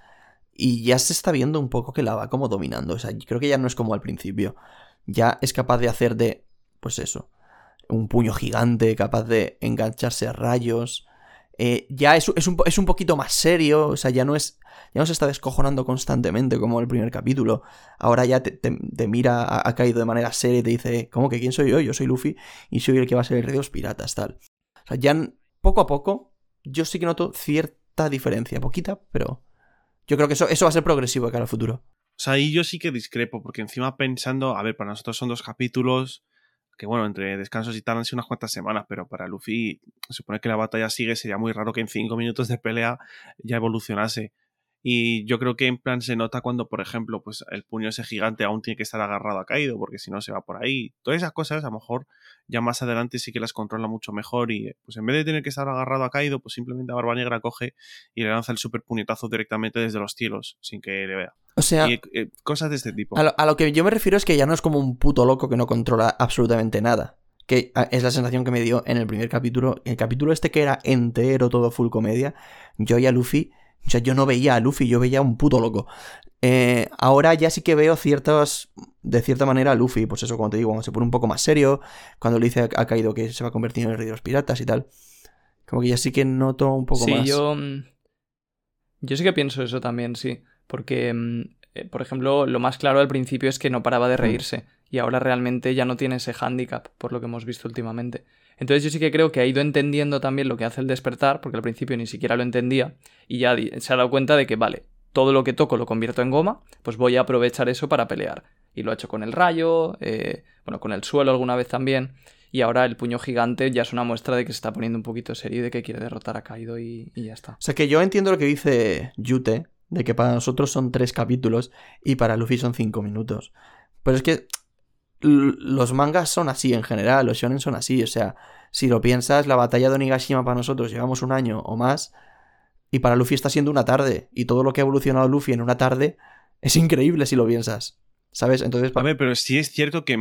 Speaker 3: Y ya se está viendo un poco que la va como dominando. O sea, creo que ya no es como al principio. Ya es capaz de hacer de, pues eso, un puño gigante, capaz de engancharse a rayos. Eh, ya es, es, un, es un poquito más serio, o sea, ya no es. Ya no se está descojonando constantemente como el primer capítulo. Ahora ya te, mira, ha, caído de manera seria y te dice, ¿cómo que quién soy yo? Yo soy Luffy y soy el que va a ser el rey de los piratas, tal. O sea, ya poco a poco, yo sí que noto cierta diferencia, poquita, pero yo creo que eso, eso va a ser progresivo de cara al futuro.
Speaker 2: O sea, ahí yo sí que discrepo, porque encima pensando, a ver, para nosotros son dos capítulos, que bueno, entre descansos y tal han sido unas cuantas semanas, pero para Luffy, supone que la batalla sigue, sería muy raro que en cinco minutos de pelea ya evolucionase. Y yo creo que en plan se nota cuando, por ejemplo, pues el puño ese gigante aún tiene que estar agarrado a Kaido, porque si no se va por ahí. Todas esas cosas, a lo mejor ya más adelante sí que las controla mucho mejor. Y pues en vez de tener que estar agarrado a Kaido, pues simplemente a Barba Negra coge y le lanza el super puñetazo directamente desde los cielos, sin que le vea.
Speaker 3: O sea,
Speaker 2: Y eh, cosas de este tipo.
Speaker 3: a lo, a lo que yo me refiero es que ya no es como un puto loco que no controla absolutamente nada. Que es la sensación que me dio en el primer capítulo. El capítulo este que era entero, todo full comedia. Yo y a Luffy. O sea, yo no veía a Luffy, yo veía a un puto loco. Eh, ahora ya sí que veo ciertas. De cierta manera a Luffy, pues eso, como te digo, cuando se pone un poco más serio. Cuando le dice a, Kaido que se va a convertir en el rey de los piratas y tal. Como que ya sí que noto un poco
Speaker 4: sí,
Speaker 3: más.
Speaker 4: yo. mm, Yo sí que pienso eso también, sí. Porque, mm, eh, por ejemplo, lo más claro al principio es que no paraba de reírse. Y ahora realmente ya no tiene ese hándicap, por lo que hemos visto últimamente. Entonces yo sí que creo que ha ido entendiendo también lo que hace el despertar, porque al principio ni siquiera lo entendía. Y ya se ha dado cuenta de que, vale, todo lo que toco lo convierto en goma, pues voy a aprovechar eso para pelear. Y lo ha hecho con el rayo, eh, bueno, con el suelo alguna vez también. Y ahora el puño gigante ya es una muestra de que se está poniendo un poquito serio y de que quiere derrotar a Kaido y, y ya está.
Speaker 3: O sea que yo entiendo lo que dice Yute, de que para nosotros son tres capítulos y para Luffy son cinco minutos. Pero es que los mangas son así en general, los shonen son así. O sea, si lo piensas, la batalla de Onigashima para nosotros llevamos un año o más y para Luffy está siendo una tarde. Y todo lo que ha evolucionado Luffy en una tarde es increíble si lo piensas. ¿Sabes? Entonces,
Speaker 2: A ver, pero sí es cierto que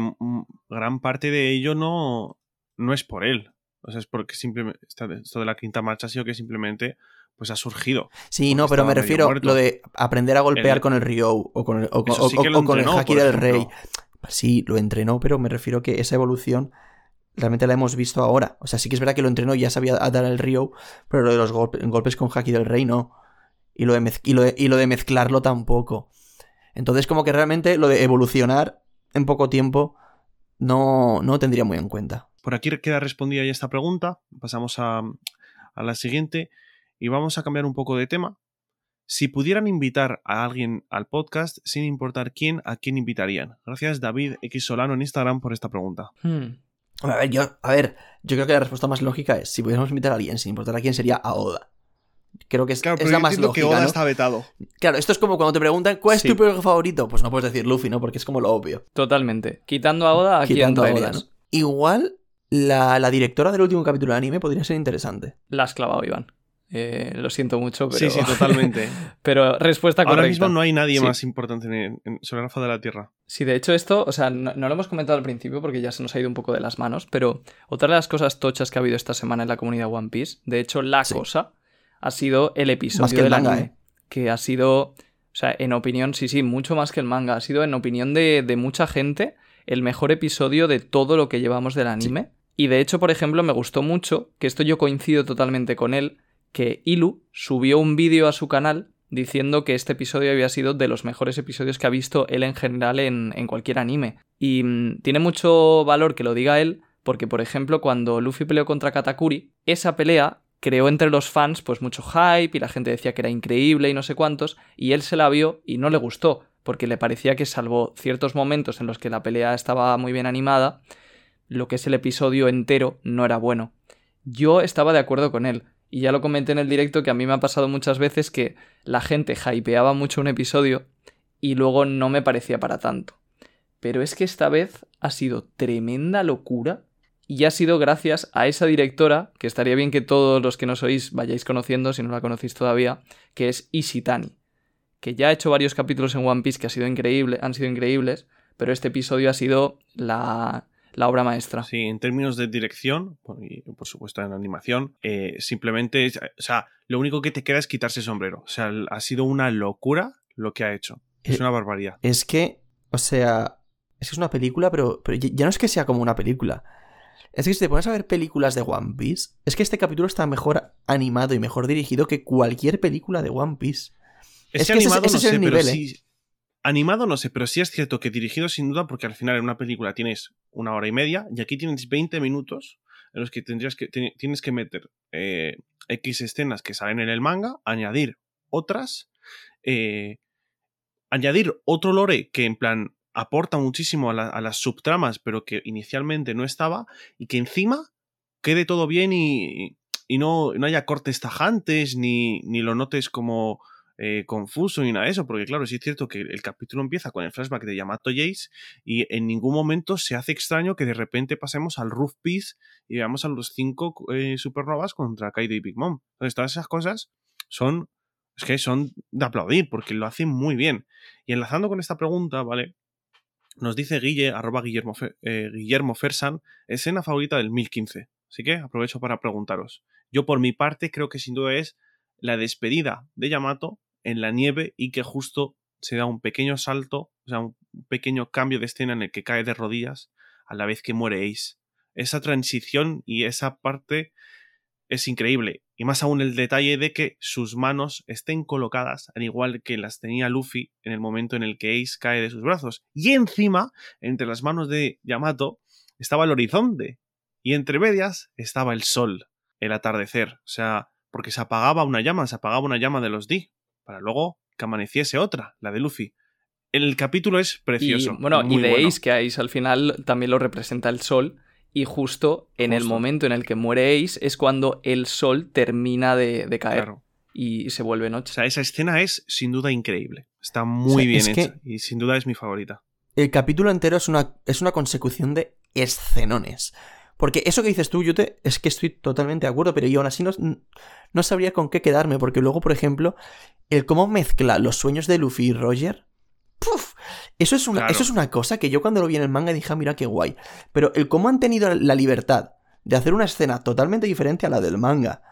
Speaker 2: gran parte de ello no, no es por él. O sea, es porque simplemente esto de la quinta marcha ha sido que simplemente pues ha surgido.
Speaker 3: Sí, no, pero me refiero
Speaker 2: muerto.
Speaker 3: lo de aprender a golpear
Speaker 2: El-
Speaker 3: con el Ryou o con el, o,
Speaker 2: Eso
Speaker 3: o-
Speaker 2: sí que
Speaker 3: o-
Speaker 2: lo
Speaker 3: o con el
Speaker 2: entrenó,
Speaker 3: Haki del. Rey. Sí, lo entrenó, pero me refiero que esa evolución realmente la hemos visto ahora. O sea, sí que es verdad que lo entrenó ya sabía a dar el Ryou, pero lo de los golpe- golpes con Haki del Rey no. Y lo, de y, lo de, y lo de mezclarlo tampoco. Entonces, como que realmente lo de evolucionar en poco tiempo no, no tendría muy en cuenta.
Speaker 2: Por aquí queda respondida ya esta pregunta. Pasamos a, a la siguiente y vamos a cambiar un poco de tema. Si pudieran invitar a alguien al podcast, sin importar quién, ¿a quién invitarían? Gracias David X Solano en Instagram por esta pregunta.
Speaker 4: Hmm.
Speaker 3: A ver, yo, a ver, yo creo que la respuesta más lógica es, si pudiéramos invitar a alguien, sin importar a quién, sería a Oda. Creo que es,
Speaker 2: Claro,
Speaker 3: es
Speaker 2: pero
Speaker 3: la
Speaker 2: yo
Speaker 3: más lógica,
Speaker 2: que Oda
Speaker 3: ¿no?
Speaker 2: está vetado.
Speaker 3: Claro, esto es como cuando te preguntan, ¿cuál es
Speaker 4: Sí.
Speaker 3: tu personaje favorito? Pues no puedes decir Luffy, ¿no? Porque es como lo obvio.
Speaker 4: Totalmente. Quitando a Oda, ¿a quién
Speaker 3: Quitando a Oda. Igual, la, la directora del último capítulo de anime podría ser interesante.
Speaker 4: La has clavado, Iván. Eh, lo siento mucho, pero...
Speaker 2: Sí, sí, totalmente.
Speaker 4: pero respuesta
Speaker 2: Ahora
Speaker 4: correcta.
Speaker 2: mismo no hay nadie
Speaker 4: Sí.
Speaker 2: más importante en, en- sobre la faz de la Tierra.
Speaker 4: Sí, de hecho esto, o sea, no, no lo hemos comentado al principio porque ya se nos ha ido un poco de las manos, pero otra de las cosas tochas que ha habido esta semana en la comunidad One Piece, de hecho la
Speaker 3: Sí.
Speaker 4: cosa, ha sido el episodio
Speaker 3: Más que el
Speaker 4: del
Speaker 3: manga,
Speaker 4: anime,
Speaker 3: ¿eh?
Speaker 4: que ha sido, o sea, en opinión, sí, sí, mucho más que el manga, ha sido en opinión de, de mucha gente el mejor episodio de todo lo que llevamos del anime. Y de hecho, por ejemplo, me gustó mucho, que esto yo coincido totalmente con él, que Ilu subió un vídeo a su canal diciendo que este episodio había sido de los mejores episodios que ha visto él en general en, cualquier anime. Y mm, tiene mucho valor que lo diga él, porque por ejemplo cuando Luffy peleó contra Katakuri, esa pelea creó entre los fans pues mucho hype y la gente decía que era increíble y no sé cuántos, y él se la vio y no le gustó, porque le parecía que salvo ciertos momentos en los que la pelea estaba muy bien animada, lo que es el episodio entero no era bueno. Yo estaba de acuerdo con él, y ya lo comenté en el directo que a mí me ha pasado muchas veces que la gente hypeaba mucho un episodio y luego no me parecía para tanto. Pero es que esta vez ha sido tremenda locura y ha sido gracias a esa directora, que estaría bien que todos los que nos oís vayáis conociendo, si no la conocéis todavía, que es Ishitani, que ya ha hecho varios capítulos en One Piece que ha sido increíble, han sido increíbles, pero este episodio ha sido la, la obra maestra.
Speaker 2: Sí, en términos de dirección, y por supuesto en animación, eh, simplemente, es- o sea, lo único que te queda es quitarse el sombrero. O sea, ha sido una locura lo que ha hecho. Es
Speaker 3: Eh,
Speaker 2: una barbaridad.
Speaker 3: Es que, o sea, es que es una película, pero, pero ya no es que sea como una película. Es que si te pones a ver películas de One Piece, es que este capítulo está mejor animado y mejor dirigido que cualquier película de One Piece.
Speaker 2: Es,
Speaker 3: es
Speaker 2: que
Speaker 3: ese
Speaker 2: animado
Speaker 3: ese
Speaker 2: no
Speaker 3: es el
Speaker 2: sé, pero
Speaker 3: nivel, ¿eh?
Speaker 2: sí. Animado no sé, pero sí es cierto que dirigido sin duda, porque al final en una película tienes una hora y media y aquí tienes 20 minutos en los que tendrías que ti- tienes que meter eh, X escenas que salen en el manga, añadir otras, eh, añadir otro lore que en plan aporta muchísimo a, a las subtramas, pero que inicialmente no estaba, y que encima quede todo bien y, y no, no haya cortes tajantes, ni, ni lo notes como eh, confuso ni nada de eso, porque claro, sí es cierto que el capítulo empieza con el flashback de Yamato Jace y en ningún momento se hace extraño que de repente pasemos al Roof Piece y veamos a los cinco eh, supernovas contra Kaido y Big Mom. Entonces todas esas cosas son, es que son de aplaudir porque lo hacen muy bien. Y enlazando con esta pregunta, ¿vale? Nos dice Guille, arroba Guillermo, eh, Guillermo Fersan, escena favorita del 1015. Así que aprovecho para preguntaros. Yo por mi parte creo que sin duda es la despedida de Yamato en la nieve y que justo se da un pequeño salto, o sea, un pequeño cambio de escena en el que cae de rodillas a la vez que muere Ace. Esa transición y esa parte es increíble. Y más aún el detalle de que sus manos estén colocadas al igual que las tenía Luffy en el momento en el que Ace cae de sus brazos. Y encima, entre las manos de Yamato, estaba el horizonte. Y entre medias estaba el sol, el atardecer. O sea, porque se apagaba una llama, se apagaba una llama de los D. Para luego que amaneciese otra, la de Luffy. El capítulo es precioso.
Speaker 4: Y, bueno,
Speaker 2: muy
Speaker 4: y de
Speaker 2: bueno.
Speaker 4: Ace, que Ace al final también lo representa el sol. Y justo en el momento en el que muere Ace es cuando el sol termina de, de caer
Speaker 2: Claro.
Speaker 4: y se vuelve
Speaker 2: O
Speaker 4: noche.
Speaker 2: sea, esa escena es sin duda increíble. Está muy
Speaker 3: O sea,
Speaker 2: bien
Speaker 3: es
Speaker 2: hecha.
Speaker 3: que-
Speaker 2: Y sin duda es mi favorita.
Speaker 3: El capítulo entero es una, es una consecución de escenones. Porque eso que dices tú, yo te, es que estoy totalmente de acuerdo, pero yo aún así no, no sabría con qué quedarme, porque luego, por ejemplo, el cómo mezcla los sueños de Luffy y Roger. ¡puf! Eso es, una,
Speaker 2: Claro.
Speaker 3: eso es una cosa que yo cuando lo vi en el manga dije, "Ah, mira qué guay. Pero el cómo han tenido la libertad de hacer una escena totalmente diferente a la del manga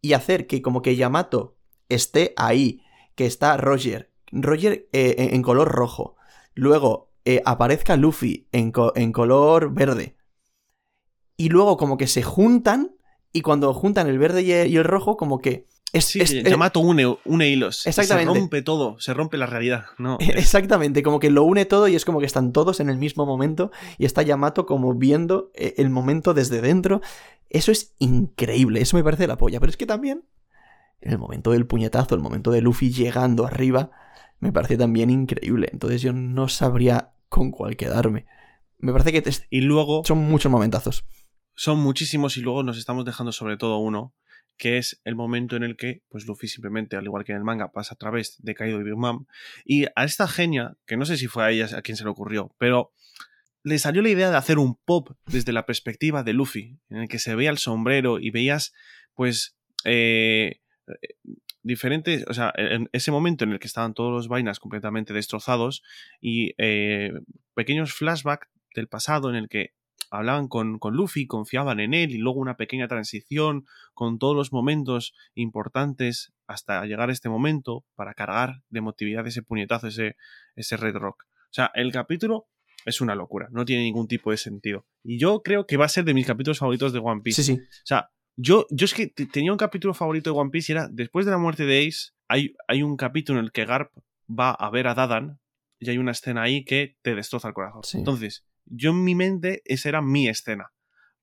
Speaker 3: y hacer que como que Yamato esté ahí, que está Roger, Roger eh, en color rojo, luego eh, aparezca Luffy en, co- en color verde, y luego como que se juntan Y cuando juntan el verde y el, rojo, como que es,
Speaker 2: Sí,
Speaker 3: es-
Speaker 2: Yamato une, une hilos.
Speaker 3: Exactamente.
Speaker 2: Se rompe todo, se rompe la realidad. No, es-
Speaker 3: Exactamente, como que lo une todo y es como que están todos en el mismo momento y está Yamato como viendo eh, el momento desde dentro. Eso es increíble, eso me parece la polla. Pero es que también el momento del puñetazo, el momento de Luffy llegando arriba, me parece también increíble. Entonces yo no sabría con cuál quedarme. Me parece que te-
Speaker 2: Y luego
Speaker 3: son muchos momentazos.
Speaker 2: Son muchísimos y luego nos estamos dejando sobre todo uno, que es el momento en el que pues Luffy simplemente, al igual que en el manga, pasa a través de Kaido y Big Mom. Y a esta genia, que no sé si fue a ella a quien se le ocurrió, pero le salió la idea de hacer un pop desde la perspectiva de Luffy, en el que se veía el sombrero y veías pues eh, diferentes, o sea, en ese momento en el que estaban todos los vainas completamente destrozados y eh, pequeños flashbacks del pasado en el que hablaban con, con Luffy, confiaban en él y luego una pequeña transición con todos los momentos importantes hasta llegar a este momento para cargar de emotividad ese puñetazo, ese, ese Red Rock. O sea, el capítulo es una locura, no tiene ningún tipo de sentido. Y yo creo que va a ser de mis capítulos favoritos de One Piece.
Speaker 3: Sí, sí.
Speaker 2: O sea, yo, yo es que te- tenía un capítulo favorito de One Piece y era después de la muerte de Ace, hay, hay un capítulo en el que Garp va a ver a Dadan y hay una escena ahí que te destroza el corazón.
Speaker 3: Sí.
Speaker 2: Entonces, yo en mi mente esa era mi escena.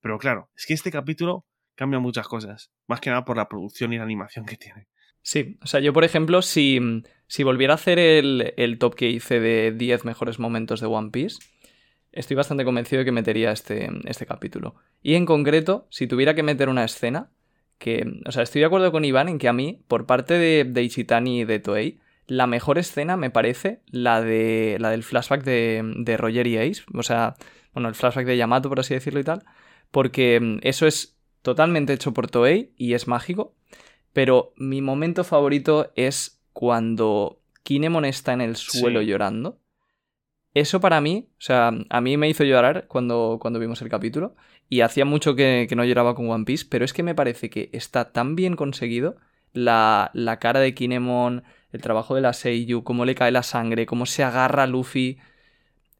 Speaker 2: Pero claro, es que este capítulo cambia muchas cosas. Más que nada por la producción y la animación que tiene.
Speaker 4: Sí, o sea, yo por ejemplo, si, si volviera a hacer el, el top que hice de 10 mejores momentos de One Piece, estoy bastante convencido de que metería este, este capítulo. Y en concreto, si tuviera que meter una escena, que, o sea, estoy de acuerdo con Iván en que a mí, por parte de, de Ichitani y de Toei, la mejor escena me parece la, de, la del flashback de, de Roger y Ace, o sea, bueno, el flashback de Yamato, por así decirlo y tal, porque mm, eso es totalmente hecho por Toei y es mágico, pero mi momento favorito es cuando Kinemon está en el suelo
Speaker 2: Sí.
Speaker 4: llorando. Eso para mí, o sea, a mí me hizo llorar cuando, cuando vimos el capítulo. Y hacía mucho que, que no lloraba con One Piece, pero es que me parece que está tan bien conseguido la, la cara de Kinemon, el trabajo de la Seiyu, cómo le cae la sangre, cómo se agarra a Luffy.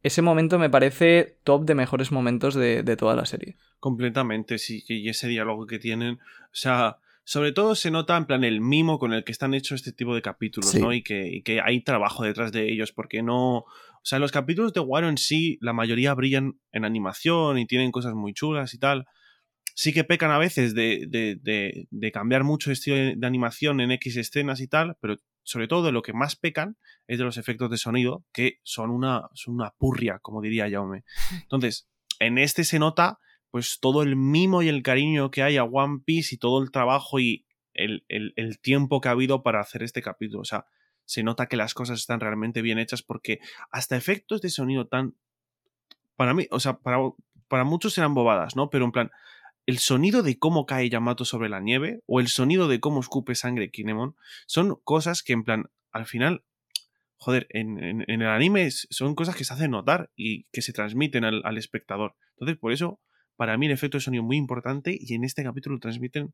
Speaker 4: Ese momento me parece top de mejores momentos de, de toda la serie.
Speaker 2: Completamente, sí. Y ese diálogo que tienen. O sea, sobre todo se nota en plan el mimo con el que están hechos este tipo de capítulos,
Speaker 3: Sí.
Speaker 2: ¿no? Y que, y que hay trabajo detrás de ellos, porque no. O sea, los capítulos de Wano en sí, la mayoría brillan en animación y tienen cosas muy chulas y tal. Sí que pecan a veces de, de, de, de cambiar mucho el estilo de, de animación en X escenas y tal, pero sobre todo de lo que más pecan es de los efectos de sonido, que son una, son una purria, como diría Jaume. Entonces, en este se nota pues todo el mimo y el cariño que hay a One Piece y todo el trabajo y el, el- el tiempo que ha habido para hacer este capítulo. O sea, se nota que las cosas están realmente bien hechas porque hasta efectos de sonido tan... Para mí, o sea, para, para muchos serán bobadas, ¿no? Pero en plan, el sonido de cómo cae Yamato sobre la nieve o el sonido de cómo escupe sangre Kinemon son cosas que en plan, al final, joder, en, en- en el anime son cosas que se hacen notar y que se transmiten al, al espectador. Entonces, por eso, para mí el efecto de sonido es muy importante y en este capítulo lo transmiten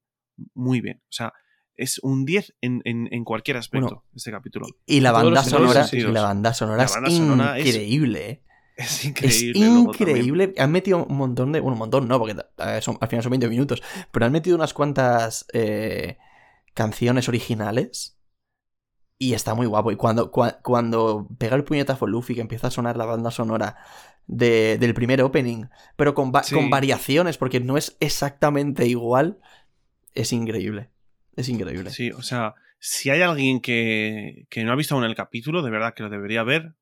Speaker 2: muy bien. O sea, es un 10 en, en- en cualquier aspecto,
Speaker 3: Bueno,
Speaker 2: este capítulo.
Speaker 3: Y la banda sonora, y la banda sonora
Speaker 2: La
Speaker 3: es
Speaker 2: banda sonora es
Speaker 3: increíble, ¿eh?
Speaker 2: Es
Speaker 3: Es
Speaker 2: increíble. también.
Speaker 3: increíble. Han metido un montón de. Bueno, un montón, no, porque son- al final son 20 minutos. Pero han metido unas cuantas eh, canciones originales. Y está muy guapo. Y cuando, cua- cuando pega el puñetazo Luffy, que empieza a sonar la banda sonora de- del primer opening, pero con, va-
Speaker 2: Sí.
Speaker 3: con variaciones, porque no es exactamente igual, es increíble. Es increíble.
Speaker 2: Sí, o sea, si hay alguien que, que no ha visto aún el capítulo, de verdad que lo debería ver.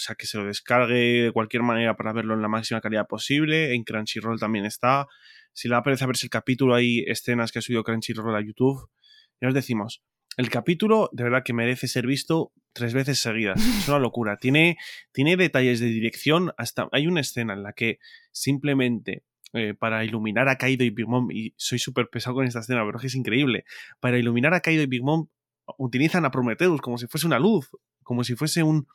Speaker 2: O sea, que se lo descargue de cualquier manera para verlo en la máxima calidad posible. En Crunchyroll también está. Si le apetece verse el capítulo, hay escenas que ha subido Crunchyroll a YouTube. Ya os decimos, el capítulo de verdad que merece ser visto tres veces seguidas. Es una locura. Tiene, tiene detalles de dirección. Hasta hay una escena en la que simplemente eh, para iluminar a Kaido y Big Mom, y soy súper pesado con esta escena, pero es que es increíble. Para iluminar a Kaido y Big Mom utilizan a Prometheus como si fuese una luz, como si fuese un.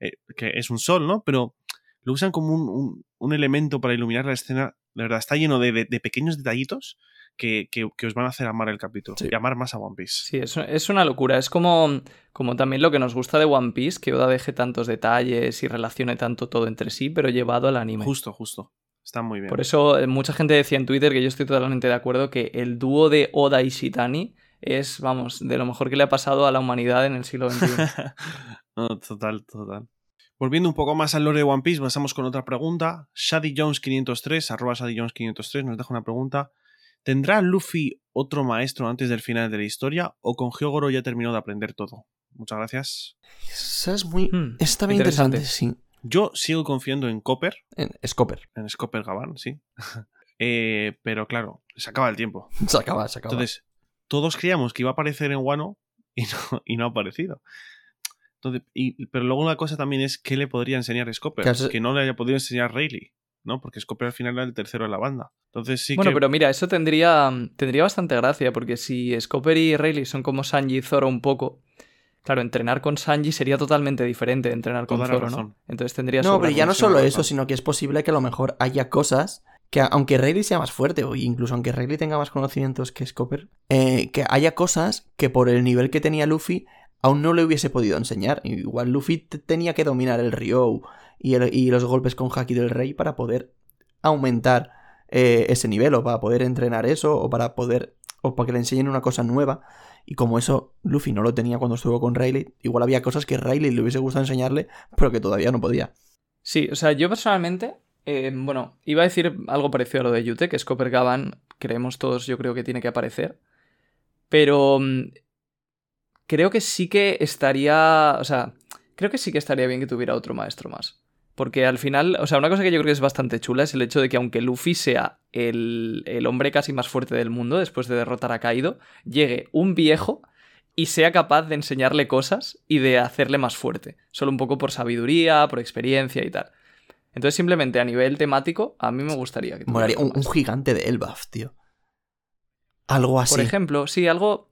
Speaker 2: Eh, que es un sol, ¿no? Pero lo usan como un, un- un elemento para iluminar la escena. De verdad, está lleno de, de- de pequeños detallitos que, que- que os van a hacer amar el capítulo
Speaker 3: Sí.
Speaker 2: y amar más a One Piece.
Speaker 4: Sí, es, es una locura. Es como, como también lo que nos gusta de One Piece, que Oda deje tantos detalles y relacione tanto todo entre sí, pero llevado al anime.
Speaker 2: Justo, justo. Está muy bien.
Speaker 4: Por eso eh, mucha gente decía en Twitter que yo estoy totalmente de acuerdo que el dúo de Oda y Shitani es, vamos, de lo mejor que le ha pasado a la humanidad en el siglo XXI.
Speaker 2: no, total, total. Volviendo un poco más al lore de One Piece, pasamos con otra pregunta. Shady Jones 503, arroba Shady Jones 503, nos deja una pregunta. ¿Tendrá Luffy otro maestro antes del final de la historia o con Hyogoro ya terminó de aprender todo? Muchas gracias.
Speaker 3: Esa es muy...
Speaker 4: Hmm,
Speaker 3: Está bien
Speaker 4: interesante.
Speaker 3: interesante, sí.
Speaker 2: Yo sigo confiando en Copper,
Speaker 3: En Scopper.
Speaker 2: en Scopper Gavan, sí. Eh, pero claro, se acaba el tiempo.
Speaker 3: Se acaba, se acaba.
Speaker 2: Entonces, todos creíamos que iba a aparecer en Wano y no, y no ha aparecido. Entonces, y- pero luego una cosa también es qué le podría enseñar Scopper.
Speaker 3: Claro,
Speaker 2: Que no le haya podido enseñar Rayleigh, ¿no? Porque Scopper al final era el tercero de la banda. Entonces sí
Speaker 4: bueno,
Speaker 2: que...
Speaker 4: pero mira, eso tendría, tendría bastante gracia, porque si Scopper y Rayleigh son como Sanji y Zoro un poco, claro, entrenar con Sanji sería totalmente diferente de entrenar con
Speaker 2: Toda
Speaker 4: Zoro, ¿no? Entonces tendría
Speaker 3: No, pero ya no solo eso, sino que es posible que a lo mejor haya cosas que, aunque Rayleigh sea más fuerte, o incluso aunque Rayleigh tenga más conocimientos que Scopper, eh, que haya cosas que por el nivel que tenía Luffy aún no le hubiese podido enseñar. Igual Luffy tenía que dominar el Ryo y, los golpes con Haki del Rey para poder aumentar eh, ese nivel, o para poder entrenar eso, o para poder. o para que le enseñen una cosa nueva. Y como eso Luffy no lo tenía cuando estuvo con Rayleigh, igual había cosas que Rayleigh le hubiese gustado enseñarle, pero que todavía no podía.
Speaker 4: Sí, o sea, yo personalmente, eh, bueno, iba a decir algo parecido a lo de Yute, que Scopper Gavan, creemos todos, yo creo que tiene que aparecer. Pero mm, creo que sí que estaría, o sea, creo que sí que estaría bien que tuviera otro maestro más. Porque al final, o sea, una cosa que yo creo que es bastante chula es el hecho de que aunque Luffy sea el, el hombre casi más fuerte del mundo después de derrotar a Kaido, llegue un viejo y sea capaz de enseñarle cosas y de hacerle más fuerte. Solo un poco por sabiduría, por experiencia y tal. Entonces, simplemente a nivel temático, a mí me gustaría que
Speaker 3: Molaría un, un gigante de Elbaf, tío. Algo así.
Speaker 4: Por ejemplo, sí, algo.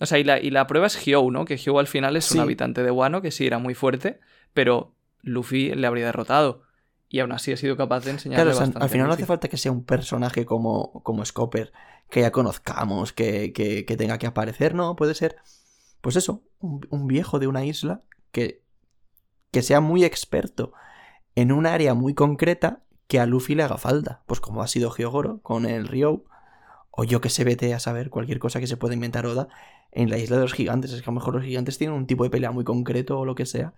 Speaker 4: O sea, y la, y la prueba es Hyou, ¿no? Que Hyou al final es
Speaker 3: Sí.
Speaker 4: un habitante de Wano, que sí era muy fuerte, pero Luffy le habría derrotado. Y aún así ha sido capaz de enseñarle
Speaker 3: Claro, o sea,
Speaker 4: bastante.
Speaker 3: al final no hace falta que sea un personaje como, como Scopper, que ya conozcamos, que, que- que tenga que aparecer, no, puede ser, pues eso, un, un viejo de una isla que, que sea muy experto en un área muy concreta que a Luffy le haga falta, pues como ha sido Hyogoro con el Ryo, o yo que sé, vete a saber cualquier cosa que se pueda inventar Oda en la isla de los gigantes, es que a lo mejor los gigantes tienen un tipo de pelea muy concreto o lo que sea,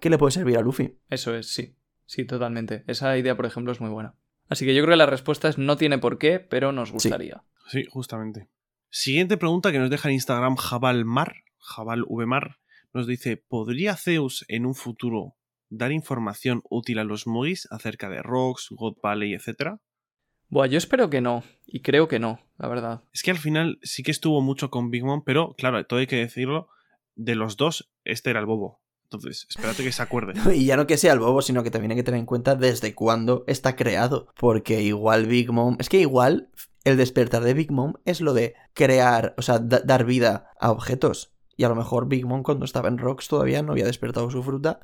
Speaker 3: que le puede servir a Luffy.
Speaker 4: Eso es, sí. Sí, totalmente. Esa idea, por ejemplo, es muy buena. Así que yo creo que la respuesta es no tiene por qué, pero nos gustaría.
Speaker 2: Sí, justamente. Siguiente pregunta que nos deja en Instagram Jabalmar, Jabalvmar, nos dice, ¿podría Zeus en un futuro dar información útil a los Mogis acerca de Rocks, God Valley, etcétera?
Speaker 4: Buah, yo espero que no. Y creo que no, la verdad.
Speaker 2: Es que al final sí que estuvo mucho con Big Mom, pero claro, todo hay que decirlo, de los dos, este era el bobo. Entonces, espérate que se acuerde.
Speaker 3: Y ya no que sea el bobo, sino que también hay que tener en cuenta desde cuándo está creado. Porque igual Big Mom. Es que igual el despertar de Big Mom es lo de crear, o sea, da- dar vida a objetos. Y a lo mejor Big Mom cuando estaba en Rocks todavía no había despertado su fruta.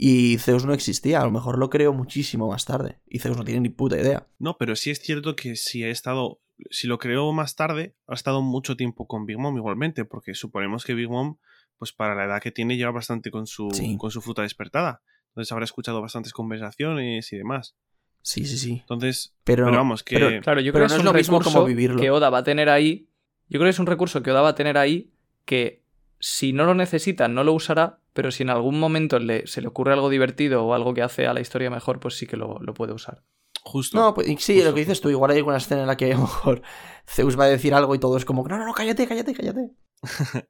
Speaker 3: Y Zeus no existía. A lo mejor lo creó muchísimo más tarde. Y Zeus no tiene ni puta idea.
Speaker 2: No, pero sí es cierto que si ha estado, si lo creó más tarde, ha estado mucho tiempo con Big Mom igualmente, porque suponemos que Big Mom, pues para la edad que tiene, lleva bastante con su,
Speaker 3: Sí.
Speaker 2: con su fruta despertada. Entonces habrá escuchado bastantes conversaciones y demás.
Speaker 3: Sí, sí, sí.
Speaker 2: Entonces,
Speaker 3: Pero,
Speaker 2: pero vamos, que
Speaker 3: pero-
Speaker 4: Claro, yo
Speaker 3: Pero
Speaker 4: creo que
Speaker 3: no
Speaker 4: es,
Speaker 3: lo mismo
Speaker 4: recurso
Speaker 3: como vivirlo.
Speaker 4: que Oda va a tener ahí. Yo creo que es un recurso que Oda va a tener ahí que si no lo necesita, no lo usará, pero si en algún momento le, se le ocurre algo divertido o algo que hace a la historia mejor, pues sí que lo, lo puede usar.
Speaker 2: justo.
Speaker 3: No, pues sí,
Speaker 2: Justo,
Speaker 3: lo que dices tú, igual hay alguna escena en la que a lo mejor Zeus va a decir algo y todo es como, no, no, no, cállate, cállate, cállate.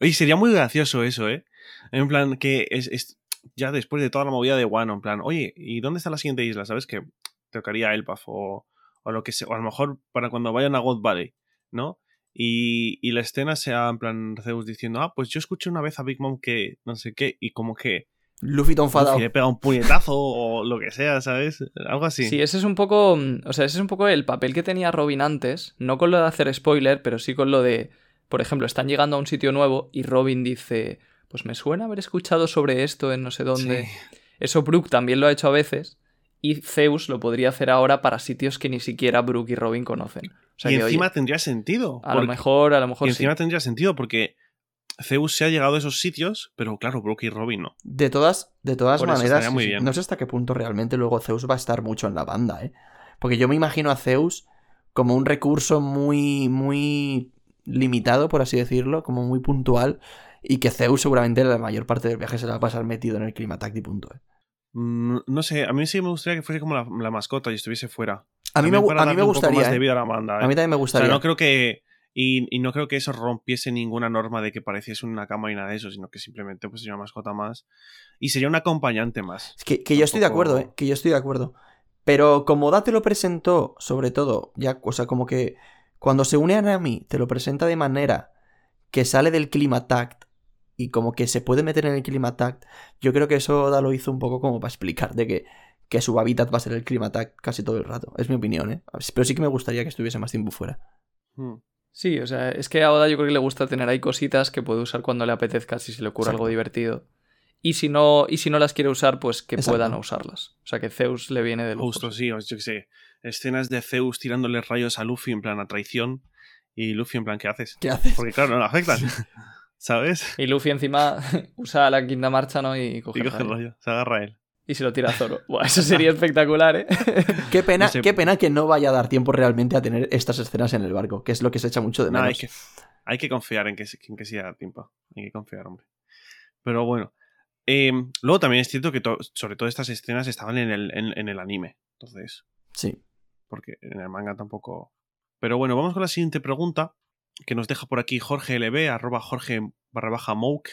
Speaker 2: Oye, sería muy gracioso eso, ¿eh? En plan, que es, es- ya después de toda la movida de Wano, en plan, oye, ¿y dónde está la siguiente isla? ¿Sabes? Que tocaría Elbaf o, o lo que sea, o a lo mejor para cuando vayan a God Valley, ¿no? Y, y la escena sea en plan Zeus diciendo, ah, pues yo escuché una vez a Big Mom que no sé qué, y como que
Speaker 3: Luffy todo enfadado.
Speaker 2: Le pega un puñetazo o lo que sea, ¿sabes? Algo así.
Speaker 4: Sí. ese es un poco. mm, O sea, ese es un poco el papel que tenía Robin antes. No con lo de hacer spoiler, pero sí con lo de. Por ejemplo, están llegando a un sitio nuevo y Robin dice. Pues me suena haber escuchado sobre esto en no sé dónde.
Speaker 2: Sí.
Speaker 4: Eso Brooke también lo ha hecho a veces. Y Zeus lo podría hacer ahora para sitios que ni siquiera Brooke y Robin conocen. O sea
Speaker 2: y
Speaker 4: que, oye,
Speaker 2: encima tendría sentido.
Speaker 4: a lo mejor, a lo
Speaker 2: y
Speaker 4: mejor sí.
Speaker 2: encima tendría sentido porque Zeus se ha llegado a esos sitios, pero claro, Brooke y Robin no.
Speaker 3: De todas, de todas
Speaker 2: Por
Speaker 3: maneras,
Speaker 2: muy bien.
Speaker 3: no sé hasta qué punto realmente luego Zeus va a estar mucho en la banda, ¿eh? Porque yo me imagino a Zeus como un recurso muy, muy limitado, por así decirlo, como muy puntual, y que Zeus seguramente la mayor parte del viaje se la va a pasar metido en el clima y punto. ¿eh?
Speaker 2: Mm, no sé, a mí sí me gustaría que fuese como la, la mascota y estuviese fuera.
Speaker 3: A mí me, a mí gustaría.
Speaker 2: más
Speaker 3: ¿eh?
Speaker 2: a la banda,
Speaker 3: A
Speaker 2: ¿eh?
Speaker 3: mí también me
Speaker 2: O sea,
Speaker 3: gustaría.
Speaker 2: no creo que. Y, y no creo que eso rompiese ninguna norma de que pareciese una cama y nada de eso, sino que simplemente pues sería una mascota más. Y sería un acompañante más.
Speaker 3: Es Que, que yo estoy de acuerdo, ¿eh? Que yo estoy de acuerdo. Pero como Da te lo presentó, sobre todo, ya, o sea, como que cuando se une a Nami, te lo presenta de manera que sale del clima tact y como que se puede meter en el clima tact, yo creo que eso Oda lo hizo un poco como para explicar de que, que su hábitat va a ser el clima tact casi todo el rato. Es mi opinión, ¿eh? Pero sí que me gustaría que estuviese más tiempo fuera.
Speaker 2: Hmm.
Speaker 4: Sí, o sea, es que a Oda yo creo que le gusta tener ahí cositas que puede usar cuando le apetezca, si se le ocurre algo divertido. Y si no, y si no las quiere usar, pues que
Speaker 3: Exacto.
Speaker 4: pueda no usarlas. O sea, que Zeus le viene de lujos.
Speaker 2: Justo, sí, yo qué sé. Escenas de Zeus tirándole rayos a Luffy en plan a traición. Y Luffy en plan, ¿qué haces?
Speaker 3: ¿Qué haces?
Speaker 2: Porque claro, no le afectan. ¿Sabes?
Speaker 4: Y Luffy encima usa la quinta marcha, ¿no? Y coge,
Speaker 2: Y coge el
Speaker 4: rayo.
Speaker 2: se agarra a él.
Speaker 4: Y se lo tira a Zoro. Buah, eso sería espectacular, ¿eh?
Speaker 3: Qué pena,
Speaker 2: No sé.
Speaker 3: qué pena que no vaya a dar tiempo realmente a tener estas escenas en el barco, que es lo que se echa mucho de
Speaker 2: No,
Speaker 3: menos.
Speaker 2: hay, que, hay que confiar en que, en que sí da tiempo. Hay que confiar, hombre. Pero bueno. Eh, luego también es cierto que to- sobre todo estas escenas estaban en el, en, en el anime. Entonces,
Speaker 3: Sí.
Speaker 2: porque en el manga tampoco. Pero bueno, vamos con la siguiente pregunta que nos deja por aquí Jorge LB, arroba Jorge barra baja Mouk.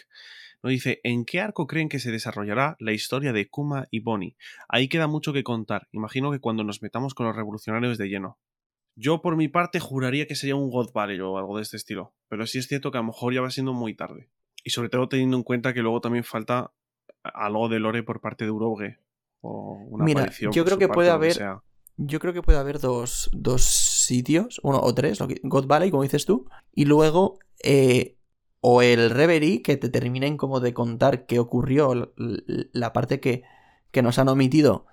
Speaker 2: Nos dice, ¿en qué arco creen que se desarrollará la historia de Kuma y Bonnie? Ahí queda mucho que contar. Imagino que cuando nos metamos con los revolucionarios de lleno. Yo por mi parte juraría que sería un God Valley o algo de este estilo. Pero sí es cierto que a lo mejor ya va siendo muy tarde. Y sobre todo teniendo en cuenta que luego también falta algo de lore por parte de Uroge. O una
Speaker 3: Mira,
Speaker 2: aparición
Speaker 3: yo creo que puede
Speaker 2: que
Speaker 3: haber-. Yo creo que puede haber dos, dos sitios, uno o tres, God Valley, como dices tú, y luego eh, o el Reverie, que te terminen como de contar qué ocurrió, la parte que, que nos han omitido,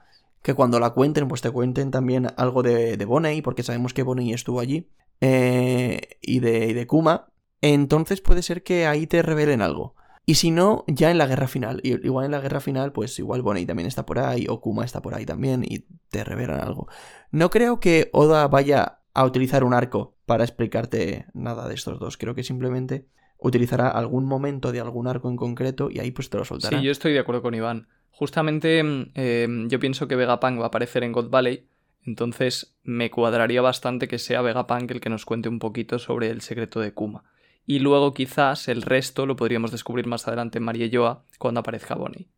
Speaker 3: que cuando la cuenten, pues te cuenten también algo de, de Bonnie, porque sabemos que Bonnie estuvo allí, eh, y, de, y de Kuma, entonces puede ser que ahí te revelen algo. Y si no, ya en la guerra final. Igual en la guerra final, pues igual Bonnie también está por ahí, o Kuma está por ahí también, y te revelan algo. No creo que Oda vaya a utilizar un arco para explicarte nada de estos dos. Creo que simplemente utilizará algún momento de algún arco en concreto y ahí pues te lo soltará.
Speaker 4: Sí, yo estoy de acuerdo con Iván. Justamente mm, eh, yo pienso que Vegapunk va a aparecer en God Valley, entonces me cuadraría bastante que sea Vegapunk el que nos cuente un poquito sobre el secreto de Kuma. Y luego quizás el resto lo podríamos descubrir más adelante en Mariejoa cuando aparezca Bonnie.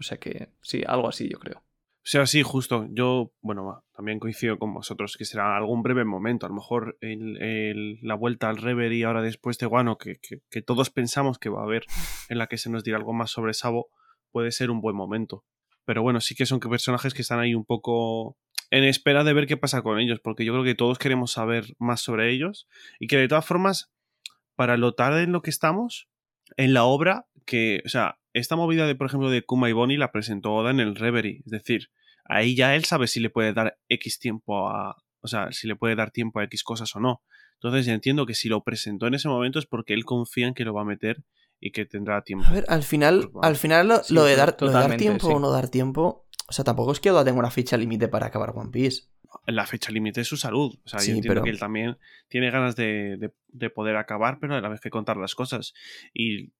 Speaker 4: O sea que sí, algo así yo creo.
Speaker 2: O sea, sí, justo. Yo, bueno, también coincido con vosotros que será algún breve momento. A lo mejor el- el- la vuelta al Reverie ahora después de Guano, que, que- que todos pensamos que va a haber, en la que se nos dirá algo más sobre Sabo, puede ser un buen momento. Pero bueno, sí que son personajes que están ahí un poco en espera de ver qué pasa con ellos, porque yo creo que todos queremos saber más sobre ellos y que de todas formas, para lo tarde en lo que estamos, en la obra, que, o sea, esta movida de, por ejemplo, de Kuma y Bonnie la presentó Oda en el Reverie, es decir, ahí ya él sabe si le puede dar X tiempo a, o sea, si le puede dar tiempo a X cosas o no. Entonces ya entiendo que si lo presentó en ese momento es porque él confía en que lo va a meter y que tendrá tiempo.
Speaker 3: A ver, al final,
Speaker 2: Pues
Speaker 3: al final lo,
Speaker 4: Sí,
Speaker 3: lo de, dar, lo de dar tiempo
Speaker 4: sí.
Speaker 3: o no dar tiempo. O sea, tampoco es que Oda tenga una fecha límite para acabar One Piece.
Speaker 2: La fecha límite es su salud. O sea,
Speaker 3: Sí,
Speaker 2: yo entiendo
Speaker 3: pero-
Speaker 2: que él también tiene ganas de, de- de poder acabar, pero a la vez que contar las cosas. Y,